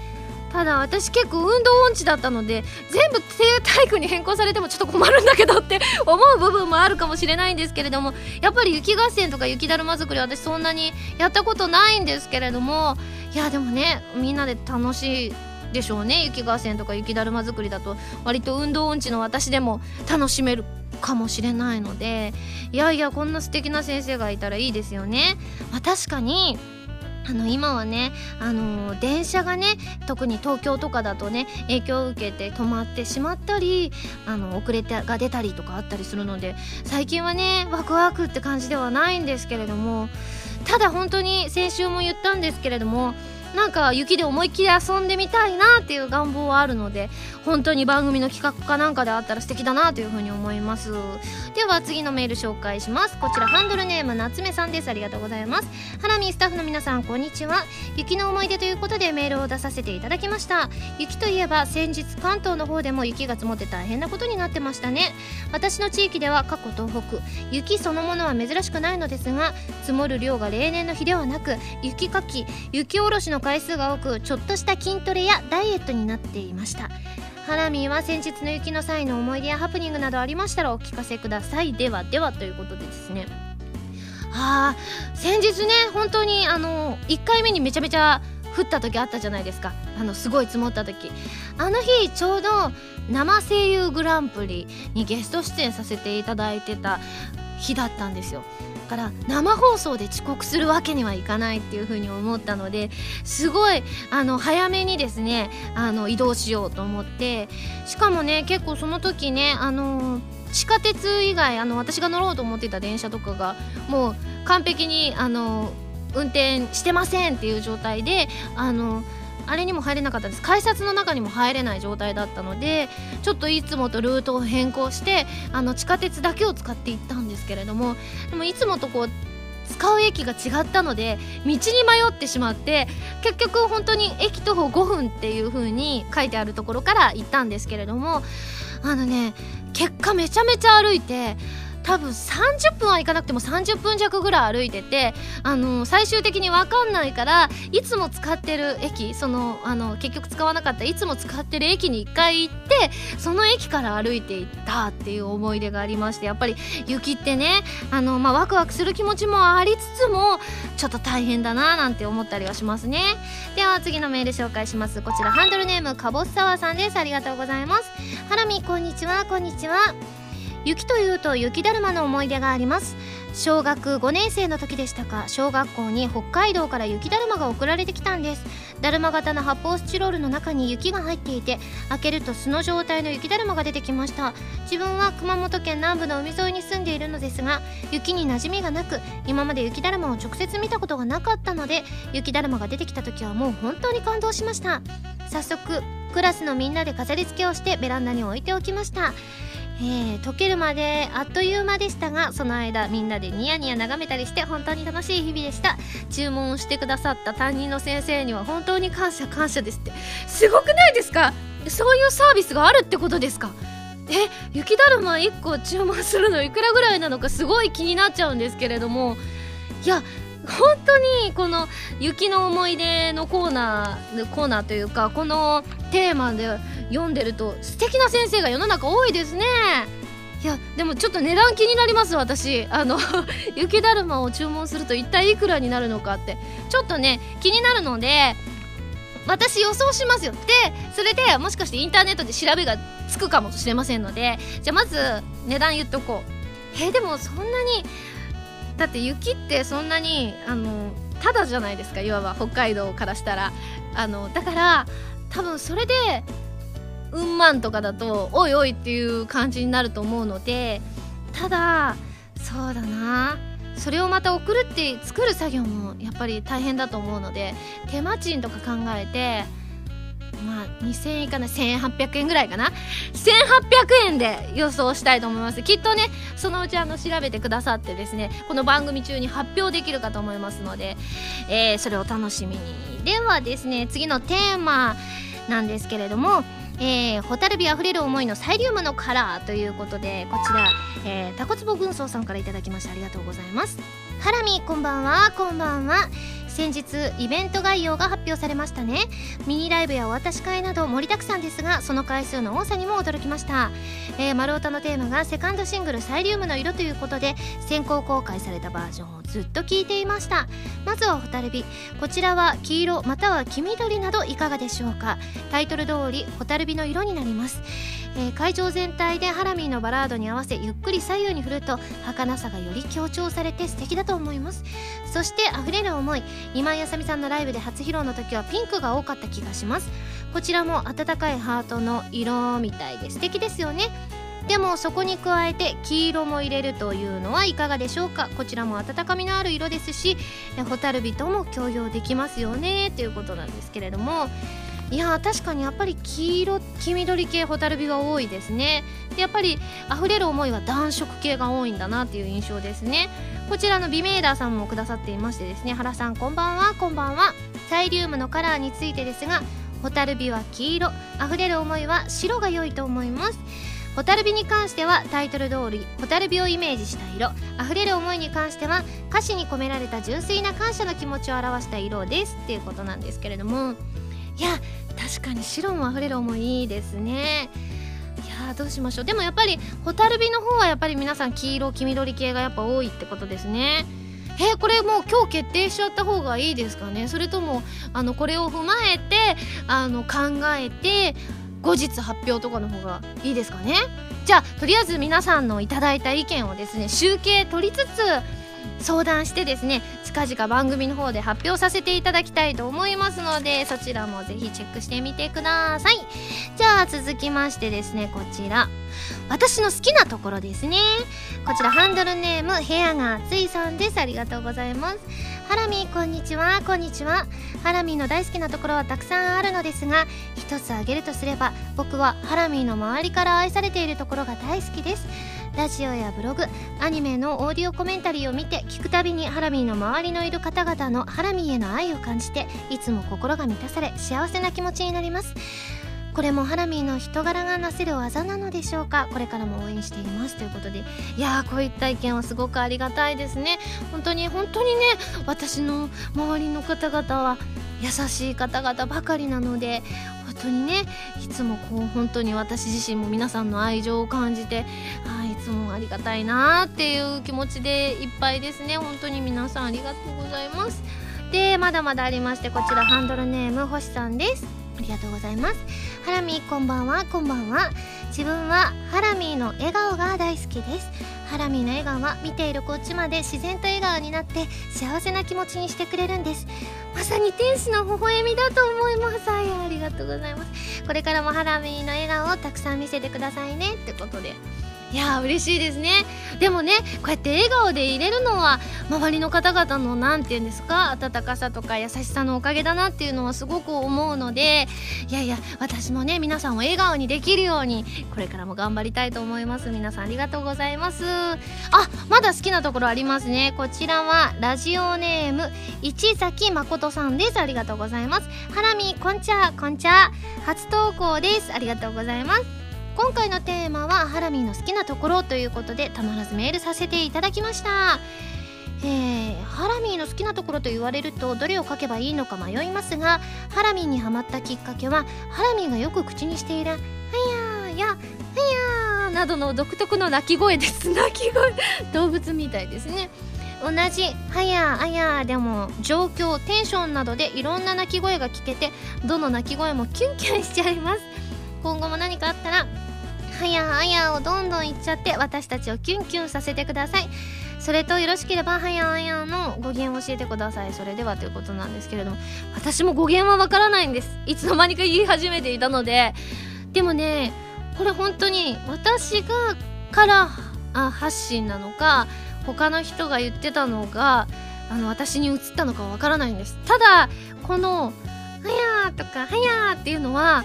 ただ私結構運動音痴だったので全部体育に変更されてもちょっと困るんだけどって 思う部分もあるかもしれないんですけれどもやっぱり雪合戦とか雪だるま作り私そんなにやったことないんですけれどもいやでもねみんなで楽しいでしょうね雪合戦とか雪だるま作りだと割と運動音痴の私でも楽しめるかもしれないのでいやいやこんな素敵な先生がいたらいいですよね。まあ、確かにあの今はね、あのー、電車がね特に東京とかだとね影響を受けて止まってしまったりあの遅れてが出たりとかあったりするので最近はねワクワクって感じではないんですけれどもただ本当に先週も言ったんですけれどもなんか雪で思いっきり遊んでみたいなっていう願望はあるので本当に番組の企画かなんかであったら素敵だなというふうに思います。では次のメール紹介します。こちらハンドルネーム夏目さんです。ありがとうございます。ハラミースタッフの皆さんこんにちは。雪の思い出ということでメールを出させていただきました。雪といえば先日関東の方でも雪が積もって大変なことになってましたね。私の地域では過去東北。雪そのものは珍しくないのですが積もる量が例年の日ではなく雪かき雪下ろしの回数が多くちょっとした筋トレやダイエットになっていました。ハラミーは先日の雪の際の思い出やハプニングなどありましたらお聞かせください。ではではということでですね。はあ先日ね本当にあの1回目にめちゃめちゃ降った時あったじゃないですか。あのすごい積もった時。あの日ちょうど生声優グランプリにゲスト出演させていただいてた日だったんですよ。から生放送で遅刻するわけにはいかないっていうふうに思ったのですごいあの早めにですねあの移動しようと思ってしかもね結構その時ねあの地下鉄以外あの私が乗ろうと思ってた電車とかがもう完璧にあの運転してませんっていう状態であのあれにも入れなかったです。改札の中にも入れない状態だったのでちょっといつもとルートを変更してあの地下鉄だけを使って行ったんですけれどもでもいつもとこう使う駅が違ったので道に迷ってしまって結局本当に駅徒歩5分っていう風に書いてあるところから行ったんですけれどもあのね結果めちゃめちゃ歩いて多分30分は行かなくても30分弱ぐらい歩いてて、あのー、最終的に分かんないからいつも使ってる駅そのあの結局使わなかったいつも使ってる駅に1回行ってその駅から歩いていったっていう思い出がありましてやっぱり雪ってねあの、まあ、ワクワクする気持ちもありつつもちょっと大変だななんて思ったりはしますね。では次のメール紹介します。こちらハンドルネームかぼすさわさんです。ありがとうございます。ハラミこんにちはこんにちは。雪というと雪だるまの思い出があります。小学5年生の時でしたか。小学校に北海道から雪だるまが送られてきたんです。だるま型の発泡スチロールの中に雪が入っていて開けると素の状態の雪だるまが出てきました。自分は熊本県南部の海沿いに住んでいるのですが雪に馴染みがなく今まで雪だるまを直接見たことがなかったので雪だるまが出てきた時はもう本当に感動しました。早速クラスのみんなで飾り付けをしてベランダに置いておきました。えー、溶けるまであっという間でしたがその間みんなでニヤニヤ眺めたりして本当に楽しい日々でした。注文をしてくださった担任の先生には本当に感謝感謝ですって。すごくないですか？そういうサービスがあるってことですか？え雪だるま1個注文するのいくらぐらいなのかすごい気になっちゃうんですけれども。いや本当にこの雪の思い出のコーナーコーナーというかこのテーマで読んでると素敵な先生が世の中多いですね。いやでもちょっと値段気になります私。あの 雪だるまを注文すると一体いくらになるのかって。ちょっとね気になるので私予想しますよ。でそれでもしかしてインターネットで調べがつくかもしれませんのでじゃあまず値段言っとこう。えー、でもそんなにだって雪ってそんなにあのただじゃないですかいわば北海道からしたら。あのだから多分それでうんまんとかだとおいおいっていう感じになると思うのでただそうだな。それをまた送るって作る作業もやっぱり大変だと思うので手間賃とか考えてまあ2000円かな1800円ぐらいかな。1800円で予想したいと思います。きっとねそのうちあの調べてくださってですねこの番組中に発表できるかと思いますので、えー、それを楽しみに。ではですね次のテーマなんですけれどもえー、ホタルビあふれる思いのサイリウムのカラーということでこちら、えー、タコツボ軍曹さんから頂きましてありがとうございます。ハラミこんばんはこんばんは。先日イベント概要が発表されましたね。ミニライブやお渡し会など盛りだくさんですがその回数の多さにも驚きました、えー、丸太のテーマがセカンドシングル「サイリウムの色」ということで先行公開されたバージョンをずっと聞いていました。まずはホタルビ。こちらは黄色または黄緑などいかがでしょうか。タイトル通りホタルビの色になります。えー、会場全体でハラミーのバラードに合わせゆっくり左右に振ると儚さがより強調されて素敵だと思います。そして溢れる思い。今井あさみさんのライブで初披露の時はピンクが多かった気がします。こちらも温かいハートの色みたいで素敵ですよね。でもそこに加えて黄色も入れるというのはいかがでしょうか。こちらも温かみのある色ですしホタルビとも共用できますよね。ということなんですけれども。いや確かにやっぱり黄色黄緑系ホタルビが多いですね。でやっぱり溢れる思いは暖色系が多いんだなっていう印象ですね。こちらのビメーダーさんもくださっていましてですね原さんこんばんは。こんばんは。サイリウムのカラーについてですがホタルビは黄色。溢れる思いは白が良いと思います。ホタルビに関してはタイトル通りホタルビをイメージした色。溢れる思いに関しては歌詞に込められた純粋な感謝の気持ちを表した色です。っていうことなんですけれども。いや確かに白もあふれる思いいいですね。いやどうしましょう。でもやっぱり蛍火の方はやっぱり皆さん黄色黄緑系がやっぱ多いってことですね。えこれもう今日決定しちゃった方がいいですかね。それともあのこれを踏まえてあの考えて後日発表とかの方がいいですかね。じゃあとりあえず皆さんのいただいた意見をですね集計取りつつ相談してですね近々番組の方で発表させていただきたいと思いますのでそちらもぜひチェックしてみてください。じゃあ続きましてですねこちら。私の好きなところですね。こちらハンドルネーム部屋が暑いさんです。ありがとうございます。ハラミこんにちは。こんにちは。ハラミーの大好きなところはたくさんあるのですが一つ挙げるとすれば僕はハラミーの周りから愛されているところが大好きです。ラジオやブログアニメのオーディオコメンタリーを見て聞くたびにハラミーの周りのいる方々のハラミーへの愛を感じていつも心が満たされ幸せな気持ちになります。これもハラミーの人柄がなせる技なのでしょうか？これからも応援していますということで。いやーこういった意見はすごくありがたいですね。本当に本当にね私の周りの方々は優しい方々ばかりなので本当にねいつもこう本当に私自身も皆さんの愛情を感じてあいつもありがたいなっていう気持ちでいっぱいですね。本当に皆さんありがとうございます。でまだまだありましてこちらハンドルネーム星さんです。ありがとうございます。ハラミこんばんは。こんばんは。自分はハラミーの笑顔が大好きです。ハラミーの笑顔は見ているこっちまで自然と笑顔になって幸せな気持ちにしてくれるんです。まさに天使の微笑みだと思います。あありがとうございます。これからもハラミーの笑顔をたくさん見せてくださいね。ってことで。いいや嬉しいですね。でもねこうやって笑顔でいれるのは周りの方々の何て言うんですか温かさとか優しさのおかげだなっていうのはすごく思うのでいやいや私もね皆さんを笑顔にできるようにこれからも頑張りたいと思います。皆さんありがとうございます。あまだ好きなところありますね。こちらはラジオネーム市崎誠さんです。ありがとうございます。ハラミこんちゃこんちゃ初投稿です。ありがとうございます。今回のテーマはハラミーの好きなところということでたまらずメールさせていただきました。えー、ハラミーの好きなところと言われるとどれを書けばいいのか迷いますがハラミーにハマったきっかけはハラミーがよく口にしている「はやーやはやー」などの独特の鳴き声です。鳴き声。動物みたいですね。同じ「はやあや」でも状況テンションなどでいろんな鳴き声が聞けてどの鳴き声もキュンキュンしちゃいます。今後も何かあったらはやあやをどんどん言っちゃって私たちをキュンキュンさせてください。それとよろしければはやあやの語源を教えてください。それではということなんですけれども私も語源はわからないんです。いつの間にか言い始めていたので。でもねこれ本当に私がからあ発信なのか他の人が言ってたのがあの私に移ったのかわからないんです。ただこの「はや」とか「はや」っていうのは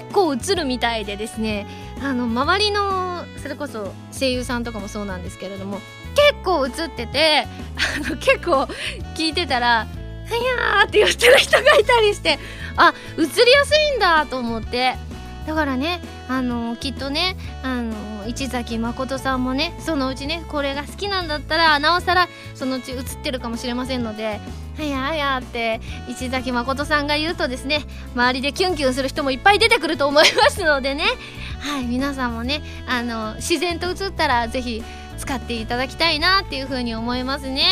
結構映るみたいでですねあの周りのそれこそ声優さんとかもそうなんですけれども結構映っててあの結構聞いてたら「はやー」って言ってる人がいたりしてあ映りやすいんだと思って。だからねあのきっとねあの市崎誠さんもねそのうちねこれが好きなんだったらなおさらそのうち映ってるかもしれませんので「はやはや」って市崎誠さんが言うとですね周りでキュンキュンする人もいっぱい出てくると思いますのでねはい皆さんもねあの自然と映ったら是非使っていただきたいなっていうふうに思いますね。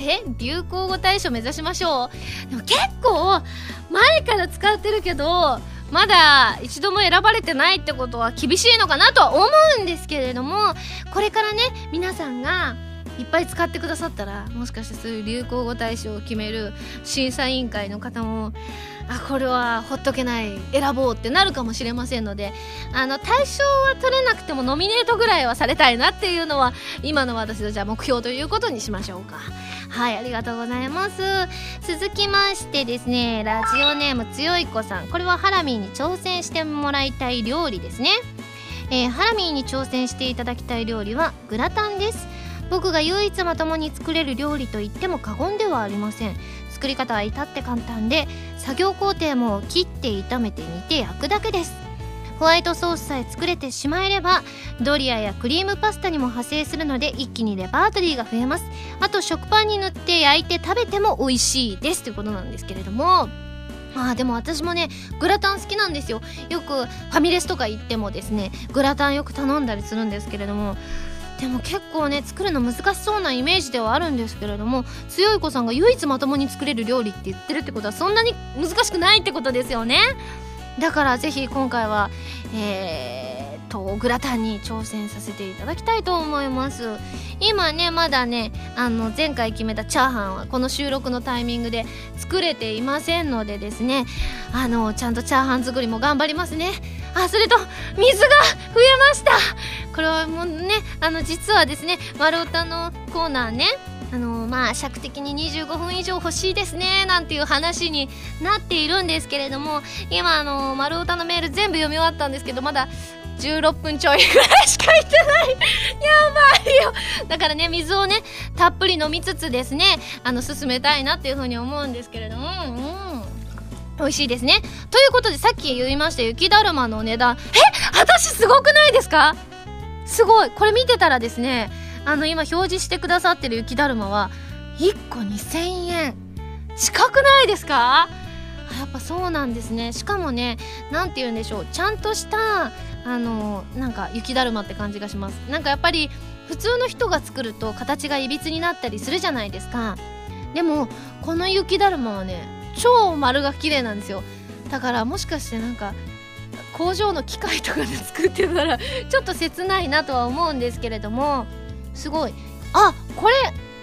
え流行語大賞目指しましょうでも結構前から使ってるけどまだ一度も選ばれてないってことは厳しいのかなとは思うんですけれどもこれからね皆さんがいっぱい使ってくださったらもしかしてそういう流行語大賞を決める審査委員会の方もあこれはほっとけない選ぼうってなるかもしれませんのであの対象は取れなくてもノミネートぐらいはされたいなっていうのは今の私のじゃあ目標ということにしましょうか。はいありがとうございます。続きましてですねラジオネームつよい子さん。これはハラミーに挑戦してもらいたい料理ですね。えー、ハラミーに挑戦していただきたい料理はグラタンです。僕が唯一まともに作れる料理と言っても過言ではありません。作り方は至って簡単で作業工程も切って炒めて煮て焼くだけです。ホワイトソースさえ作れてしまえればドリアやクリームパスタにも派生するので一気にレパートリーが増えます。あと食パンに塗って焼いて食べても美味しいですということなんですけれども。まあでも私もねグラタン好きなんですよ。よくファミレスとか行ってもですねグラタンよく頼んだりするんですけれども。でも結構ね作るの難しそうなイメージではあるんですけれども強い子さんが唯一まともに作れる料理って言ってるってことはそんなに難しくないってことですよね。だからぜひ今回はえー、とグラタンに挑戦させていただきたいと思います。今ねまだねあの前回決めたチャーハンはこの収録のタイミングで作れていませんのでですね。あのちゃんとチャーハン作りも頑張りますね。あそれと水が増えました。これはもうねあの実はですね丸太のコーナーねあのまあ尺的に25分以上欲しいですねなんていう話になっているんですけれども今あの丸太のメール全部読み終わったんですけどまだ16分ちょいぐらいしか言ってない。やばいよ。だからね水をねたっぷり飲みつつですねあの進めたいなっていうふうに思うんですけれどもうん。美味しいですね。ということでさっき言いました雪だるまの値段。え？私すごくないですか？すごい。これ見てたらですねあの今表示してくださってる雪だるまは1個2000円。近くないですか？やっぱそうなんですね。しかもね何て言うんでしょう。ちゃんとしたあのなんか雪だるまって感じがします。なんかやっぱり普通の人が作ると形がいびつになったりするじゃないですか。でもこの雪だるまはね超丸が綺麗なんですよ。だからもしかしてなんか工場の機械とかで作ってたらちょっと切ないなとは思うんですけれども。すごい。あこれ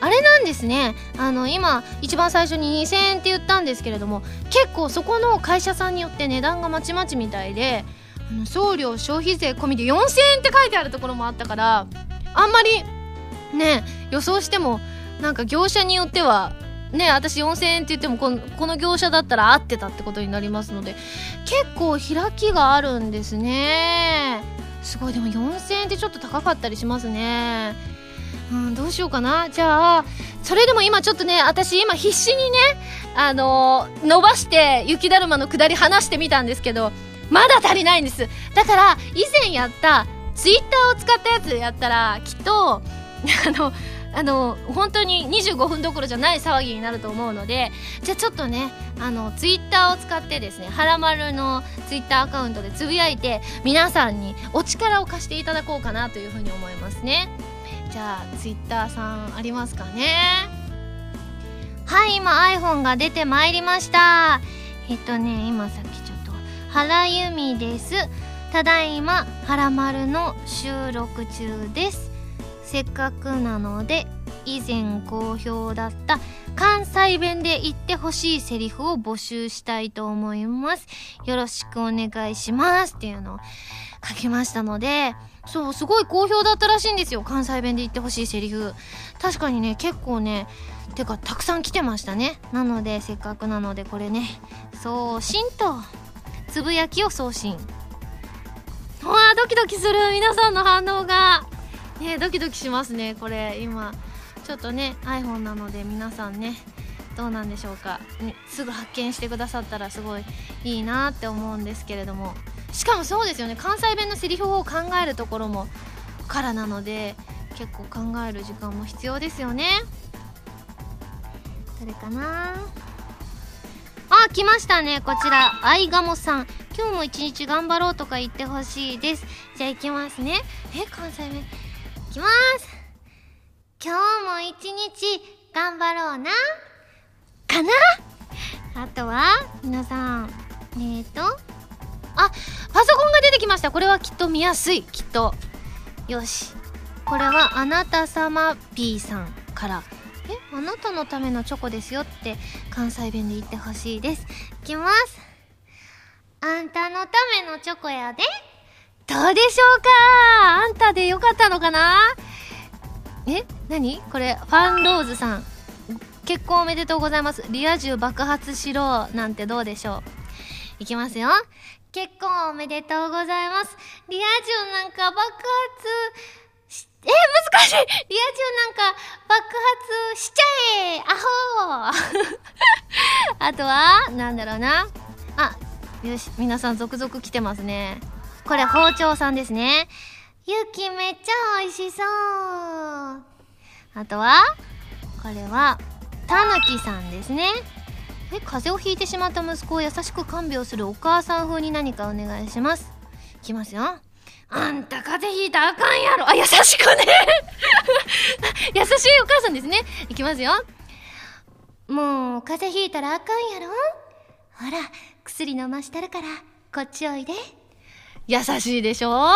あれなんですね。あの今一番最初に2000円って言ったんですけれども結構そこの会社さんによって値段がまちまちみたいで送料消費税込みで4000円って書いてあるところもあったからあんまりね予想してもなんか業者によってはね私4000円って言ってもこのこの業者だったら合ってたってことになりますので結構開きがあるんですね。すごい。でも4000円ってちょっと高かったりしますね。うんどうしようかな。じゃあそれでも今ちょっとね私今必死にねあのー、伸ばして雪だるまの下り離してみたんですけどまだ足りないんです。だから以前やったツイッターを使ったやつやったらきっと あのあの本当に25分どころじゃない騒ぎになると思うのでじゃあちょっとねあのツイッターを使ってですねはらまるのツイッターアカウントでつぶやいて皆さんにお力を貸していただこうかなというふうに思いますね。じゃあツイッターさんありますかね？はい今 iPhone が出てまいりました。えっとね今さっきちょっと原由美です。ただいまはらまるの収録中です。せっかくなので以前好評だった関西弁で言ってほしいセリフを募集したいと思います。よろしくお願いします。っていうのを書きましたので、そう、すごい好評だったらしいんですよ。関西弁で言ってほしいセリフ。確かにね、結構ね、てかたくさん来てましたね。なので、せっかくなのでこれね、送信と、つぶやきを送信。うわドキドキする皆さんの反応が。ねドキドキしますねこれ今ちょっとね iPhone なので皆さんねどうなんでしょうか、ね、すぐ発見してくださったらすごいいいなって思うんですけれどもしかもそうですよね。関西弁のセリフを考えるところもからなので結構考える時間も必要ですよね。どれかな？あ来ましたね。こちらあいがもさん。今日も一日頑張ろうとか言ってほしいです。じゃあ行きますね。え関西弁。きます。今日も一日頑張ろうな。かな？あとは皆さん。えーとあパソコンが出てきました。これはきっと見やすい。きっと。よし。これはあなた様 P さんから。えあなたのためのチョコですよって関西弁で言ってほしいです。いきます。あんたのためのチョコやで。どうでしょうか？あんたでよかったのかな？え何？これ、ファンローズさん。結婚おめでとうございます。リア充爆発しろなんてどうでしょう？いきますよ。結婚おめでとうございます。リア充なんか爆発し、え、難しいリア充なんか爆発しちゃえアホ あとは、なんだろうな。あ、よし、皆さん続々来てますね。これ包丁さんですね。ゆきめっちゃ美味しそう。あとは、これは、たぬきさんですね。え、風邪をひいてしまった息子を優しく看病するお母さん風に何かお願いします。いきますよ。あんた風邪ひいたあかんやろ。あ、優しくね 優しいお母さんですね。いきますよ。もう、風邪ひいたらあかんやろほら、薬飲ましたるから、こっちおいで。優しいでしょ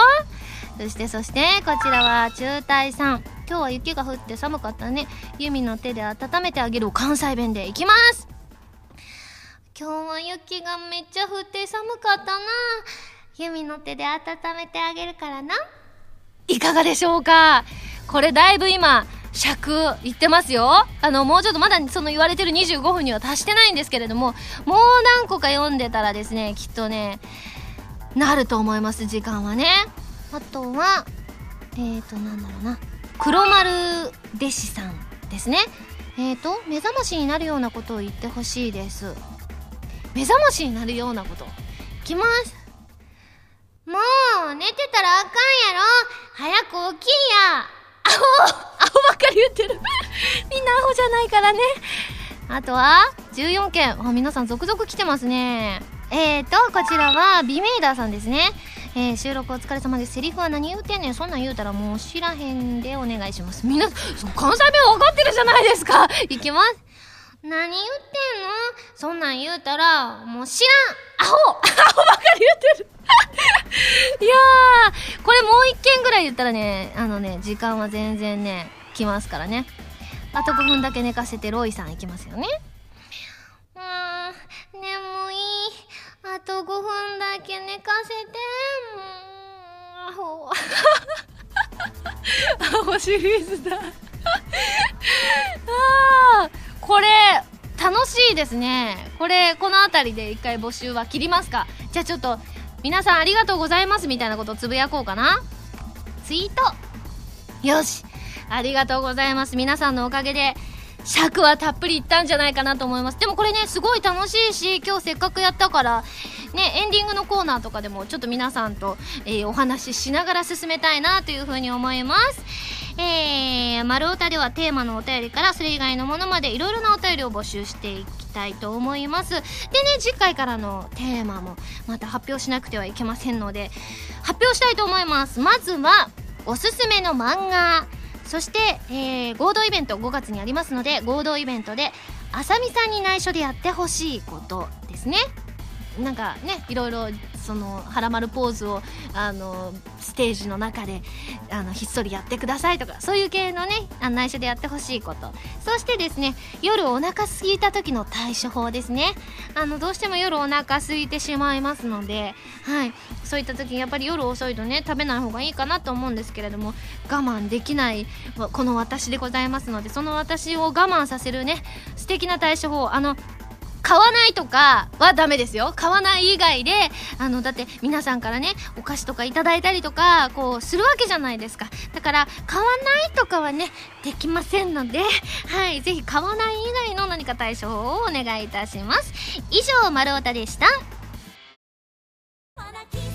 そしてそしてこちらは中隊さん今日は雪が降って寒かったねユミの手で温めてあげる関西弁でいきます今日は雪がめっちゃ降って寒かったな。ユミの手で温めてあげるからな。いかがでしょうか？これだいぶ今尺いってますよ。あのもうちょっとまだその言われてる25分には達してないんですけれどももう何個か読んでたらですねきっとねなると思います時間はね。あとはえーとなんだろうな。黒丸弟子さんですね。えーと目覚ましになるようなことを言ってほしいです目覚ましになるようなこといきますもう寝てたらあかんやろ早く起きんやアホアホばっかり言ってる みんなアホじゃないからねあとは14件あ皆さん続々来てますねえーと、こちらは、ビメイダーさんですね。えー、収録お疲れ様です。セリフは何言うてんねん。そんなん言うたらもう知らへんでお願いします。みんな、関西弁分かってるじゃないですか。いきます。何言ってんの？そんなん言うたらもう知らん。アホ。アホばかり言ってる。いやこれもう一件ぐらい言ったらねあのね時間は全然ね来ますからね。あと5分だけ寝かせてロイさん行きますよね。うん眠いあと5分だけ寝かせて。うアホ。アホシリーズだ。ああこれ楽しいですね。これこの辺りで一回募集は切りますか。じゃあちょっと皆さんありがとうございますみたいなことをつぶやこうかな。ツイート。よし。ありがとうございます。皆さんのおかげで尺はたっぷりいったんじゃないかなと思います。でもこれねすごい楽しいし今日せっかくやったからねエンディングのコーナーとかでもちょっと皆さんと、えー、お話ししながら進めたいなというふうに思います。えー、丸太ではテーマのお便りからそれ以外のものまでいろいろなお便りを募集していきたいと思います。でね次回からのテーマもまた発表しなくてはいけませんので発表したいと思います。まずはおすすめの漫画。そして、えー、合同イベント5月にありますので合同イベントであさみさんに内緒でやってほしいことですね。なんかねいろいろそのはらまるポーズをあのステージの中であのひっそりやってくださいとかそういう系のね内緒でやってほしいこと。そしてですね夜お腹すいた時の対処法ですね。あのどうしても夜お腹空いてしまいますのではい。そういった時にやっぱり夜遅いとね食べない方がいいかなと思うんですけれども我慢できないこの私でございますのでその私を我慢させるね素敵な対処法。あの買わないとかはダメですよ。買わない以外であのだって皆さんからねお菓子とかいただいたりとかこうするわけじゃないですか。だから買わないとかはねできませんので はいぜひ買わない以外の何か対処法をお願いいたします。以上丸太でした。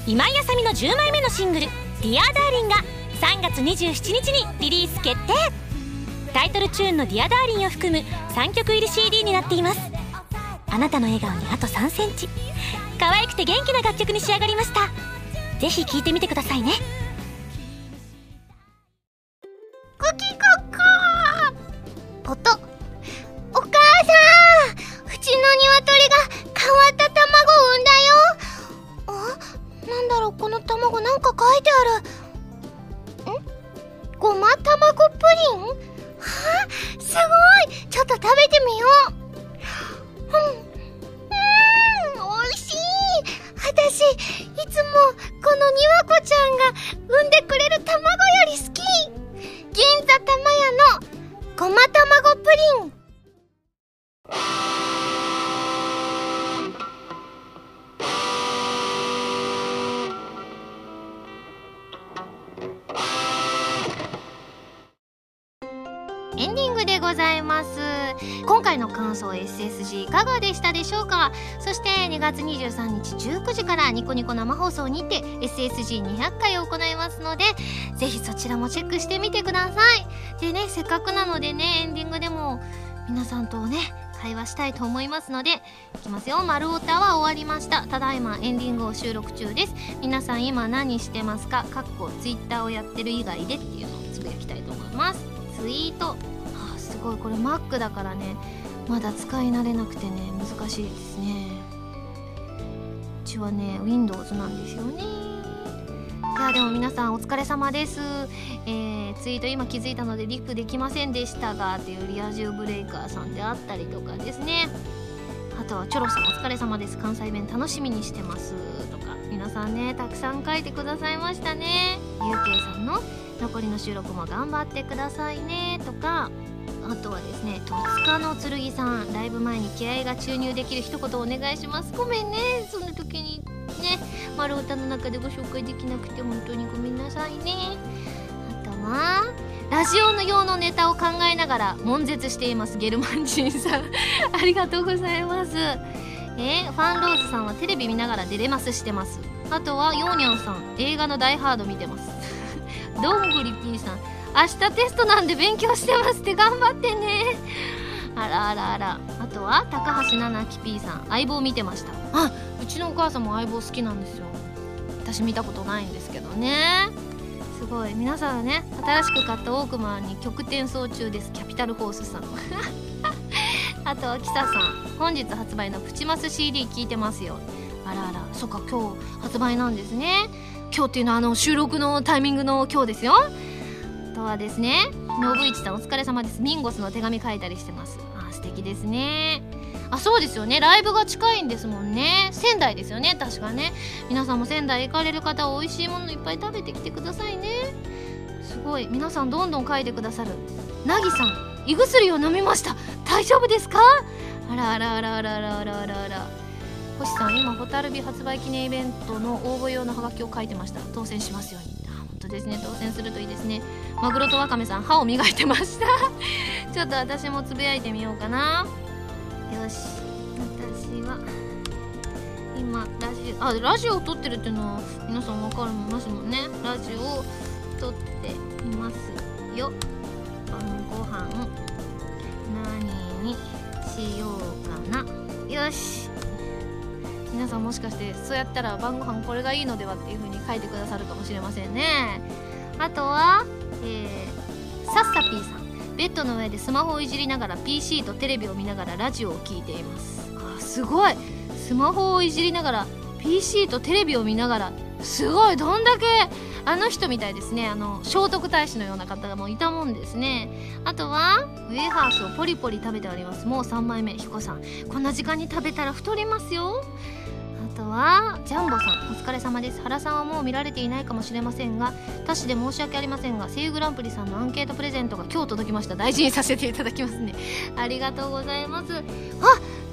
今井麻美の10枚目のシングル「 Dear Darling が3月27日にリリース決定。タイトルチューンの「ディアダーリンを含む3曲入り CD になっています。あなたの笑顔にあと3センチ。可愛くて元気な楽曲に仕上がりました。ぜひ聴いてみてくださいね。クキココ音お母さん。うちの鶏が変わった卵を産んだよ。あなんだろう。この卵なんか書いてある。ん？ごま卵プリン？はあすごい。ちょっと食べてみよう。私いつもこのにわこちゃんが産んでくれる卵より好き。銀座玉屋のごま卵プリン。ございます。今回の感想 SSG いかがでしたでしょうか？そして2月23日19時からニコニコ生放送にて SSG200 回を行いますのでぜひそちらもチェックしてみてください。でねせっかくなのでねエンディングでも皆さんとね会話したいと思いますのでいきますよ。丸太は終わりました。ただいまエンディングを収録中です。皆さん今何してますか？かっこ Twitter をやってる以外でっていうのをつぶやきたいと思います。ツイート。ごいこれ Mac だからねまだ使い慣れなくてね難しいですね。うちはね Windows なんですよね。いやでも皆さんお疲れ様です、えー、ツイート今気づいたのでリップできませんでしたがっていうリア充ブレイカーさんであったりとかですね。あとはチョロさんお疲れ様です。関西弁楽しみにしてます。とか皆さんねたくさん書いてくださいましたね。ゆうけいさんの残りの収録も頑張ってくださいね。とかあとはですね戸塚の剣さんライブ前に気合が注入できる一言お願いします。ごめんねその時にね丸歌の中でご紹介できなくて本当にごめんなさいね。あとはラジオの用のネタを考えながら悶絶していますゲルマン人さん。ありがとうございます。えー、ファンローズさんはテレビ見ながらデレマスしてます。あとはヨーニャンさん映画のダイハード見てます。どんぐり P さん。明日テストなんで勉強してますって頑張ってね。あらあらあら。あとは高橋七樹 P さん相棒見てました。あうちのお母さんも相棒好きなんですよ。私見たことないんですけどね。すごい。皆さんね新しく買ったウォークマンに曲転送中です。キャピタルホースさん。あとはキサさん。本日発売のプチマス CD 聞いてますよ。あらあら。そっか今日発売なんですね。今日っていうのはあの収録のタイミングの今日ですよ。あとはですね信一さんお疲れ様です。ミンゴスの手紙書いたりしてます。あ素敵ですね。あそうですよね。ライブが近いんですもんね。仙台ですよね。確かね。皆さんも仙台行かれる方は美味しいものいっぱい食べてきてくださいね。すごい。皆さんどんどん書いてくださる。なぎさん胃薬を飲みました。大丈夫ですか？あらあらあらあらあらあらあらあら。星さん今ホタルビ発売記念イベントの応募用のハガキを書いてました。当選しますように。あ本当ですね当選するといいですね。マグロとワカメさん歯を磨いてました。ちょっと私もつぶやいてみようかな。よし私は今ラジオあラジオを撮ってるっていうのは皆さん分かるもんますもんね。ラジオを撮っていますよ。晩ご飯何にしようかな。よし。皆さんもしかしてそうやったら晩ご飯これがいいのではっていう風に書いてくださるかもしれませんね。あとは、えー、さっさぴーさん。ベッドの上でスマホをいじりながら PC とテレビを見ながらラジオを聴いています。あすごい。スマホをいじりながら PC とテレビを見ながらすごい。どんだけあの人みたいですね。あの聖徳太子のような方がもういたもんですね。あとはウェハースをポリポリ食べております。もう3枚目彦さん。こんな時間に食べたら太りますよ。とはジャンボさん。お疲れ様です。原さんはもう見られていないかもしれませんが他市で申し訳ありませんが声優グランプリさんのアンケートプレゼントが今日届きました。大事にさせていただきますね。ありがとうございます。あ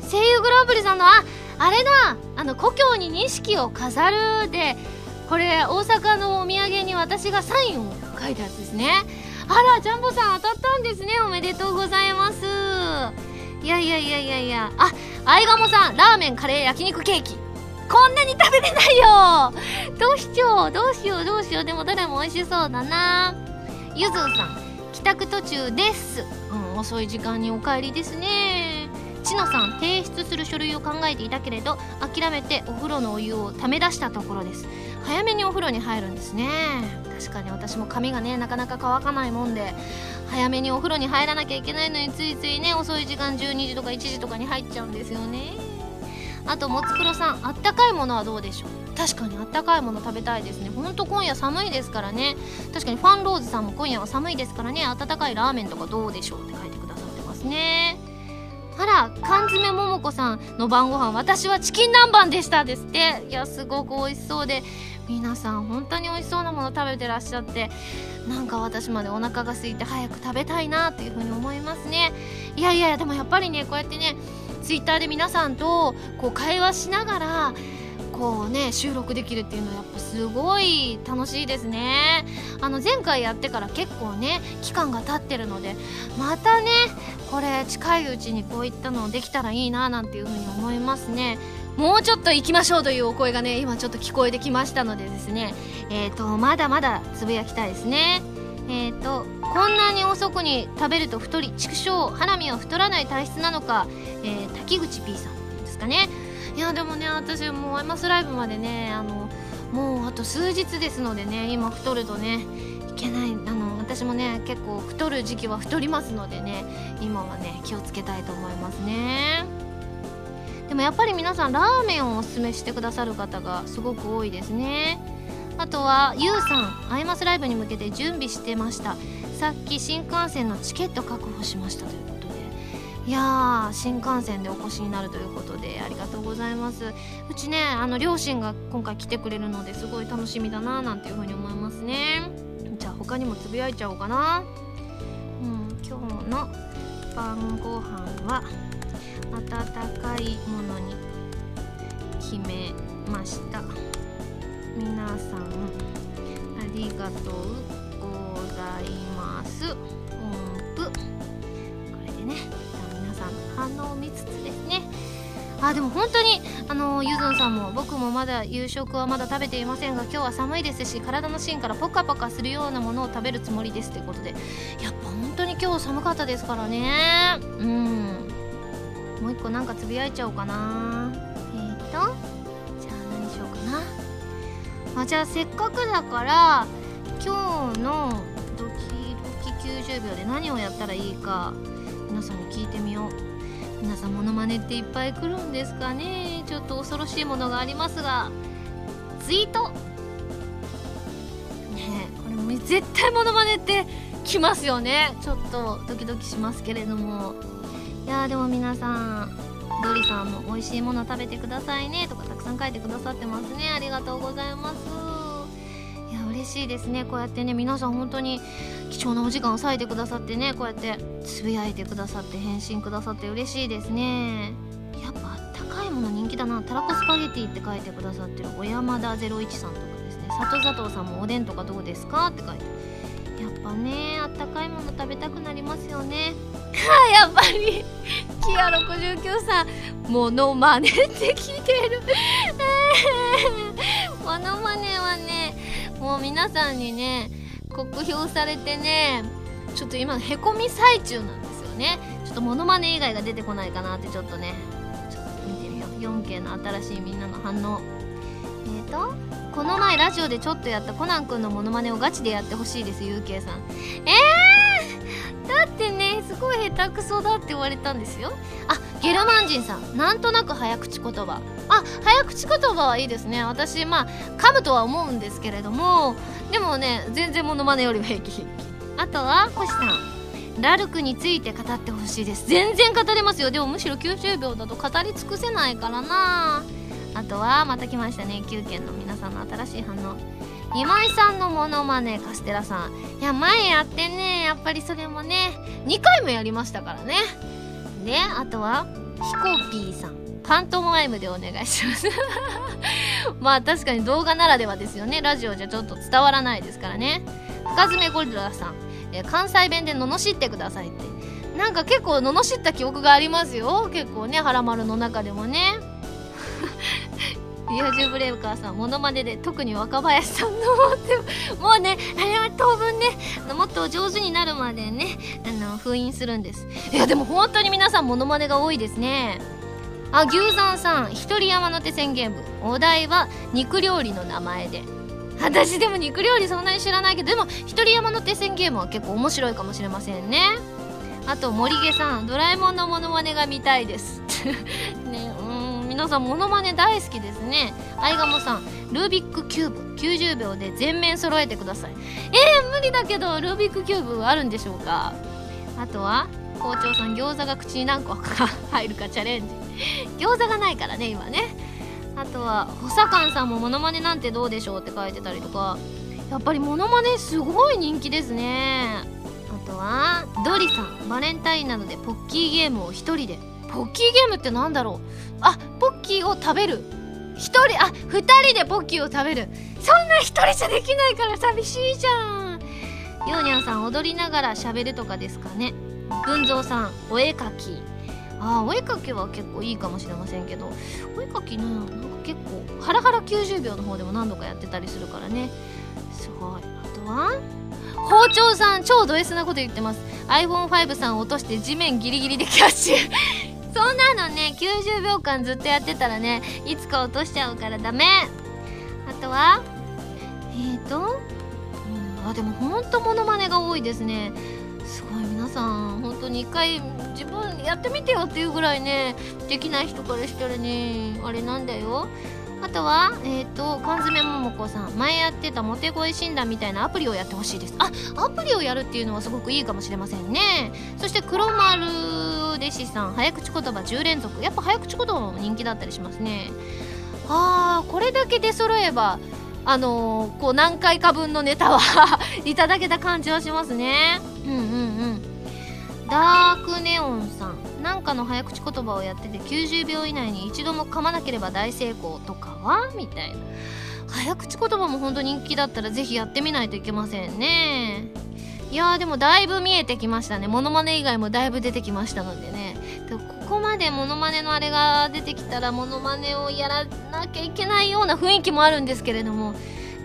声優グランプリさんのああれだあの故郷に錦を飾るでこれ大阪のお土産に私がサインを書いたやつですね。あらジャンボさん当たったんですね。おめでとうございます。いやいやいやいやいや。ああいがもさんラーメンカレー焼肉ケーキ。こんなに食べれないよ。どうしようどうしようどうしよう。でもどれも美味しそうだな。ゆずさん帰宅途中です。うん遅い時間にお帰りですね。ちのさん提出する書類を考えていたけれど諦めてお風呂のお湯をため出したところです。早めにお風呂に入るんですね。確かに私も髪がねなかなか乾かないもんで早めにお風呂に入らなきゃいけないのについついね遅い時間12時とか1時とかに入っちゃうんですよね。あともつくろさんあったかいものはどうでしょう？確かに。あったかいもの食べたいですね。ほんと今夜寒いですからね。確かにファンローズさんも今夜は寒いですからね。温かいラーメンとかどうでしょうって書いてくださってますね。あら缶詰ももこさんの晩ご飯私はチキン南蛮でしたですって。いやすごく美味しそうで。皆さん本当に美味しそうなもの食べてらっしゃって。なんか私までお腹が空いて早く食べたいなっていうふうに思いますね。いやいやでもやっぱりねこうやってねツイッターで皆さんとこう会話しながらこうね収録できるっていうのはやっぱすごい楽しいですね。あの前回やってから結構ね期間が経ってるのでまたねこれ近いうちにこういったのできたらいいななんていうふうに思いますね。もうちょっと行きましょうというお声がね今ちょっと聞こえてきましたのでですねえっ、ー、とまだまだつぶやきたいですね。えっ、ー、とこんなに遅くに食べると太り畜生花見は太らない体質なのか、えー、滝口 P さんですかね。いやでもね私もうアイマスライブまでねあのもうあと数日ですのでね今太るとねいけないあの私もね結構太る時期は太りますのでね今はね気をつけたいと思いますね。でもやっぱり皆さんラーメンをおすすめしてくださる方がすごく多いですね。あとはゆうさんアイマスライブに向けて準備してました。さっき新幹線のチケット確保しましたということで。いやー新幹線でお越しになるということでありがとうございます。うちねあの両親が今回来てくれるのですごい楽しみだななんていうふうに思いますね。じゃあ他にもつぶやいちゃおうかな。うん今日の晩ご飯は温かいものに決めました。皆さんありがとうございます。音符。これでね皆さん反応を見つつですね。あでも本当にあのゆずんさんも僕もまだ夕食はまだ食べていませんが今日は寒いですし体の芯からポカポカするようなものを食べるつもりですということで。やっぱ本当に今日寒かったですからね。うん。もう一個なんかつぶやいちゃおうかな。えーと。あじゃあせっかくだから今日のドキドキ90秒で何をやったらいいか皆さんに聞いてみよう。皆さんモノマネっていっぱい来るんですかね。ちょっと恐ろしいものがありますが。ツイート。ねこれも絶対モノマネって来ますよね。ちょっとドキドキしますけれども。いやでも皆さんドリさんも美味しいもの食べてくださいねとかたくさん書いてくださってますね。ありがとうございます。いや嬉嬉しいですね。こうやってね皆さん本当に貴重なお時間を割いてくださってねこうやってつぶやいてくださって返信くださって嬉しいですね。やっぱあったかいもの人気だな。たらこスパゲティって書いてくださってる小山田01さんとかですね。里佐藤さんもおでんとかどうですか？って書いてやっぱねあったかいもの食べたくなりますよね。か やっぱり。キア69さんモノマネって聞いてる。モノマネはねもう皆さんにね酷評されてねちょっと今へこみ最中なんですよね。ちょっとモノマネ以外が出てこないかなってちょっとね。ちょっと見てみよう。4K の新しいみんなの反応。えーとこの前ラジオでちょっとやったコナン君のモノマネをガチでやってほしいです UK さん。えー、だってねすごい下手くそだって言われたんですよ。あゲルマン人さん。なんとなく早口言葉。あ早口言葉はいいですね。私まあ噛むとは思うんですけれども。でもね全然モノマネよりは平気。平気あとは星さん。ラルクについて語ってほしいです。全然語れますよ。でもむしろ90秒だと語り尽くせないからな。あとはまた来ましたね。9件の皆さんの新しい反応。今井さんのモノマネカステラさん。いや前やってね。やっぱりそれもね2回もやりましたからね。であとはヒコピーさん。パントマイムでお願いします。まあ確かに動画ならではですよね。ラジオじゃちょっと伝わらないですからね。深爪ゴリラさん、え関西弁で罵ってくださいって。なんか結構罵った記憶がありますよ。結構ね「はらまる」の中でもね。リア充ブレイカーさんモノマネで特に若林さんのってもうねあれは当分ねもっと上手になるまでねあの封印するんです。いやでも本当に皆さんモノマネが多いですね。あ牛山さん一人山手線ゲームお題は肉料理の名前で。私でも肉料理そんなに知らないけどでも一人山の手線ゲームは結構面白いかもしれませんね。あと森毛さんドラえもんのモノマネが見たいです。ね皆さんモノマネ大好きですね。あいがもさんルービックキューブ90秒で全面揃えてください。えー、無理だけどルービックキューブあるんでしょうか？あとは校長さん餃子が口に何個か入るかチャレンジ。餃子がないからね今ね。あとは補佐官さんもモノマネなんてどうでしょうって書いてたりとか。やっぱりモノマネすごい人気ですね。あとはドリさんバレンタインなのでポッキーゲームを1人でポッキーゲームってなんだろう？あポッキーを食べる。1人あ2人でポッキーを食べる。そんな1人じゃできないから寂しいじゃん。ヨーニャンさん踊りながら喋るとかですかね。群像さんお絵描き。あお絵描きは結構いいかもしれませんけど。お絵描きねなんか結構ハラハラ90秒の方でも何度かやってたりするからね。すごい。あとは包丁さん超ド S なこと言ってます。iPhone5 さん落として地面ギリギリでキャッチ。そんなのね90秒間ずっとやってたらねいつか落としちゃうからダメあとはえーと、うん、あでもほんとモノマネが多いですねすごい皆さん本当に一回自分やってみてよっていうぐらいねできない人からしたらねあれなんだよあとは、えっ、ー、と、缶詰ももこさん。前やってたモテ声診断みたいなアプリをやってほしいです。あ、アプリをやるっていうのはすごくいいかもしれませんね。そして、黒丸弟子さん。早口言葉10連続。やっぱ早口言葉も人気だったりしますね。あー、これだけ出揃えば、あのー、こう何回か分のネタは いただけた感じはしますね。うんうんうん。ダークネオンさん。なんかの早口言葉をやってて90秒以内に一度も噛まなければ大成功とかは？みたいな早口言葉も本当人気だったらぜひやってみないといけませんねいやーでもだいぶ見えてきましたね。モノマネ以外もだいぶ出てきましたのでね。でここまでモノマネのあれが出てきたらモノマネをやらなきゃいけないような雰囲気もあるんですけれども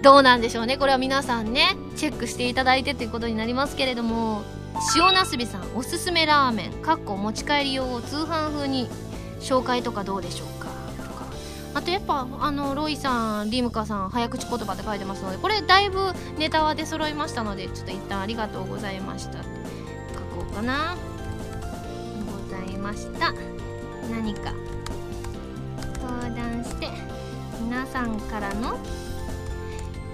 どうなんでしょうね。これは皆さんねチェックしていただいてということになりますけれども塩なすびさんおすすめラーメンかっこ持ち帰り用を通販風に紹介とかどうでしょう？あとやっぱあのロイさんリムカさん早口言葉って書いてますのでこれだいぶネタは出揃いましたのでちょっと一旦ありがとうございました。書こうかな。ございました。何か。相談して皆さんからの、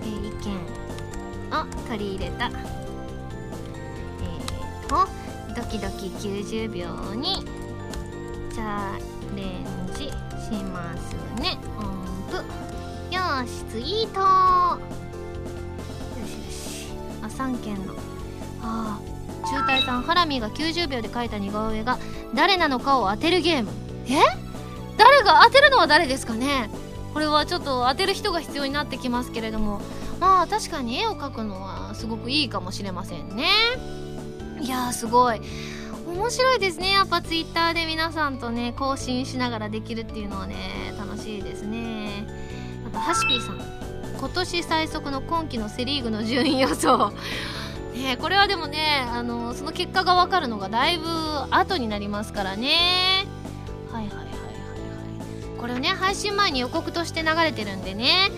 えー、意見を取り入れた。をドキドキ90秒にチャレンジ。しますね。音符よしツイートよしよし。あ3件の。ああ中隊さんハラミが90秒で描いた似顔絵が誰なのかを当てるゲーム。え？誰が当てるのは誰ですかね？これはちょっと当てる人が必要になってきますけれども。まあ確かに絵を描くのはすごくいいかもしれませんね。いやすごい。面白いですね。やっぱツイッターで皆さんとね更新しながらできるっていうのはね楽しいですね。あとハシピーさん。今年最速の今季のセ・リーグの順位予想。ねこれはでもねあのその結果が分かるのがだいぶ後になりますからね。はいはいはいはいはい。これをね配信前に予告として流れてるんでね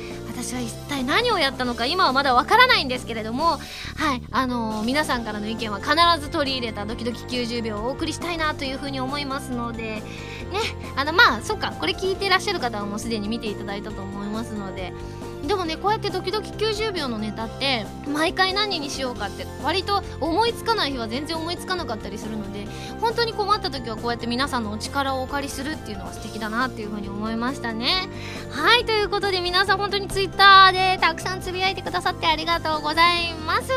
私は一体何をやったのか今はまだわからないんですけれどもはいあのー皆さんからの意見は必ず取り入れたドキドキ90秒をお送りしたいなというふうに思いますのでねあのまあそっかこれ聞いてらっしゃる方はもうすでに見ていただいたと思いますのででもねこうやってドキドキ90秒のネタって毎回何にしようかって割と思いつかない日は全然思いつかなかったりするので本当に困った時はこうやって皆さんのお力をお借りするっていうのは素敵だなっていうふうに思いましたね。はいということで皆さん本当にツイッターでたくさんつぶやいてくださってありがとうございます。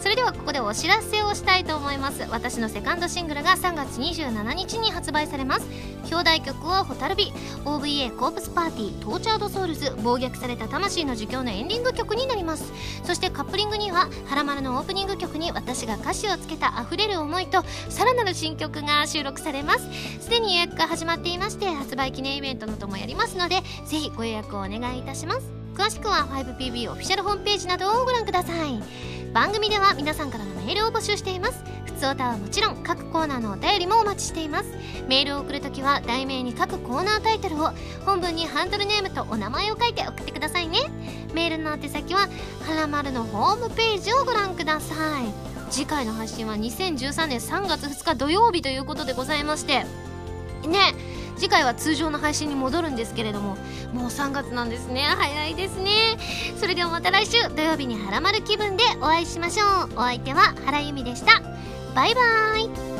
それではここでお知らせをしたいと思います。私のセカンドシングルが3月27日に発売されます。表題曲は「ホタルビ」OVA コープスパーティー。トーチャードソウルズ。暴虐された魂の呪叫のエンディング曲になります。そしてカップリングには「はらまる」のオープニング曲に私が歌詞をつけた溢れる思いとさらなる新曲が収録されます。すでに予約が始まっていまして発売記念イベントなどもやりますのでぜひご予約をお願いいたします。詳しくは 5PB オフィシャルホームページなどをご覧ください。番組では皆さんからのメールを募集しています。普通歌はもちろん各コーナーのお便りもお待ちしています。メールを送るときは題名に各コーナータイトルを本文にハンドルネームとお名前を書いて送ってくださいね。メールの宛先ははらまるのホームページをご覧ください。次回の配信は2013年3月2日土曜日ということでございまして。ねえ次回は通常の配信に戻るんですけれどももう3月なんですね。早いですね。それではまた来週土曜日にハラマル気分でお会いしましょう。お相手は原由美でした。バイバーイ。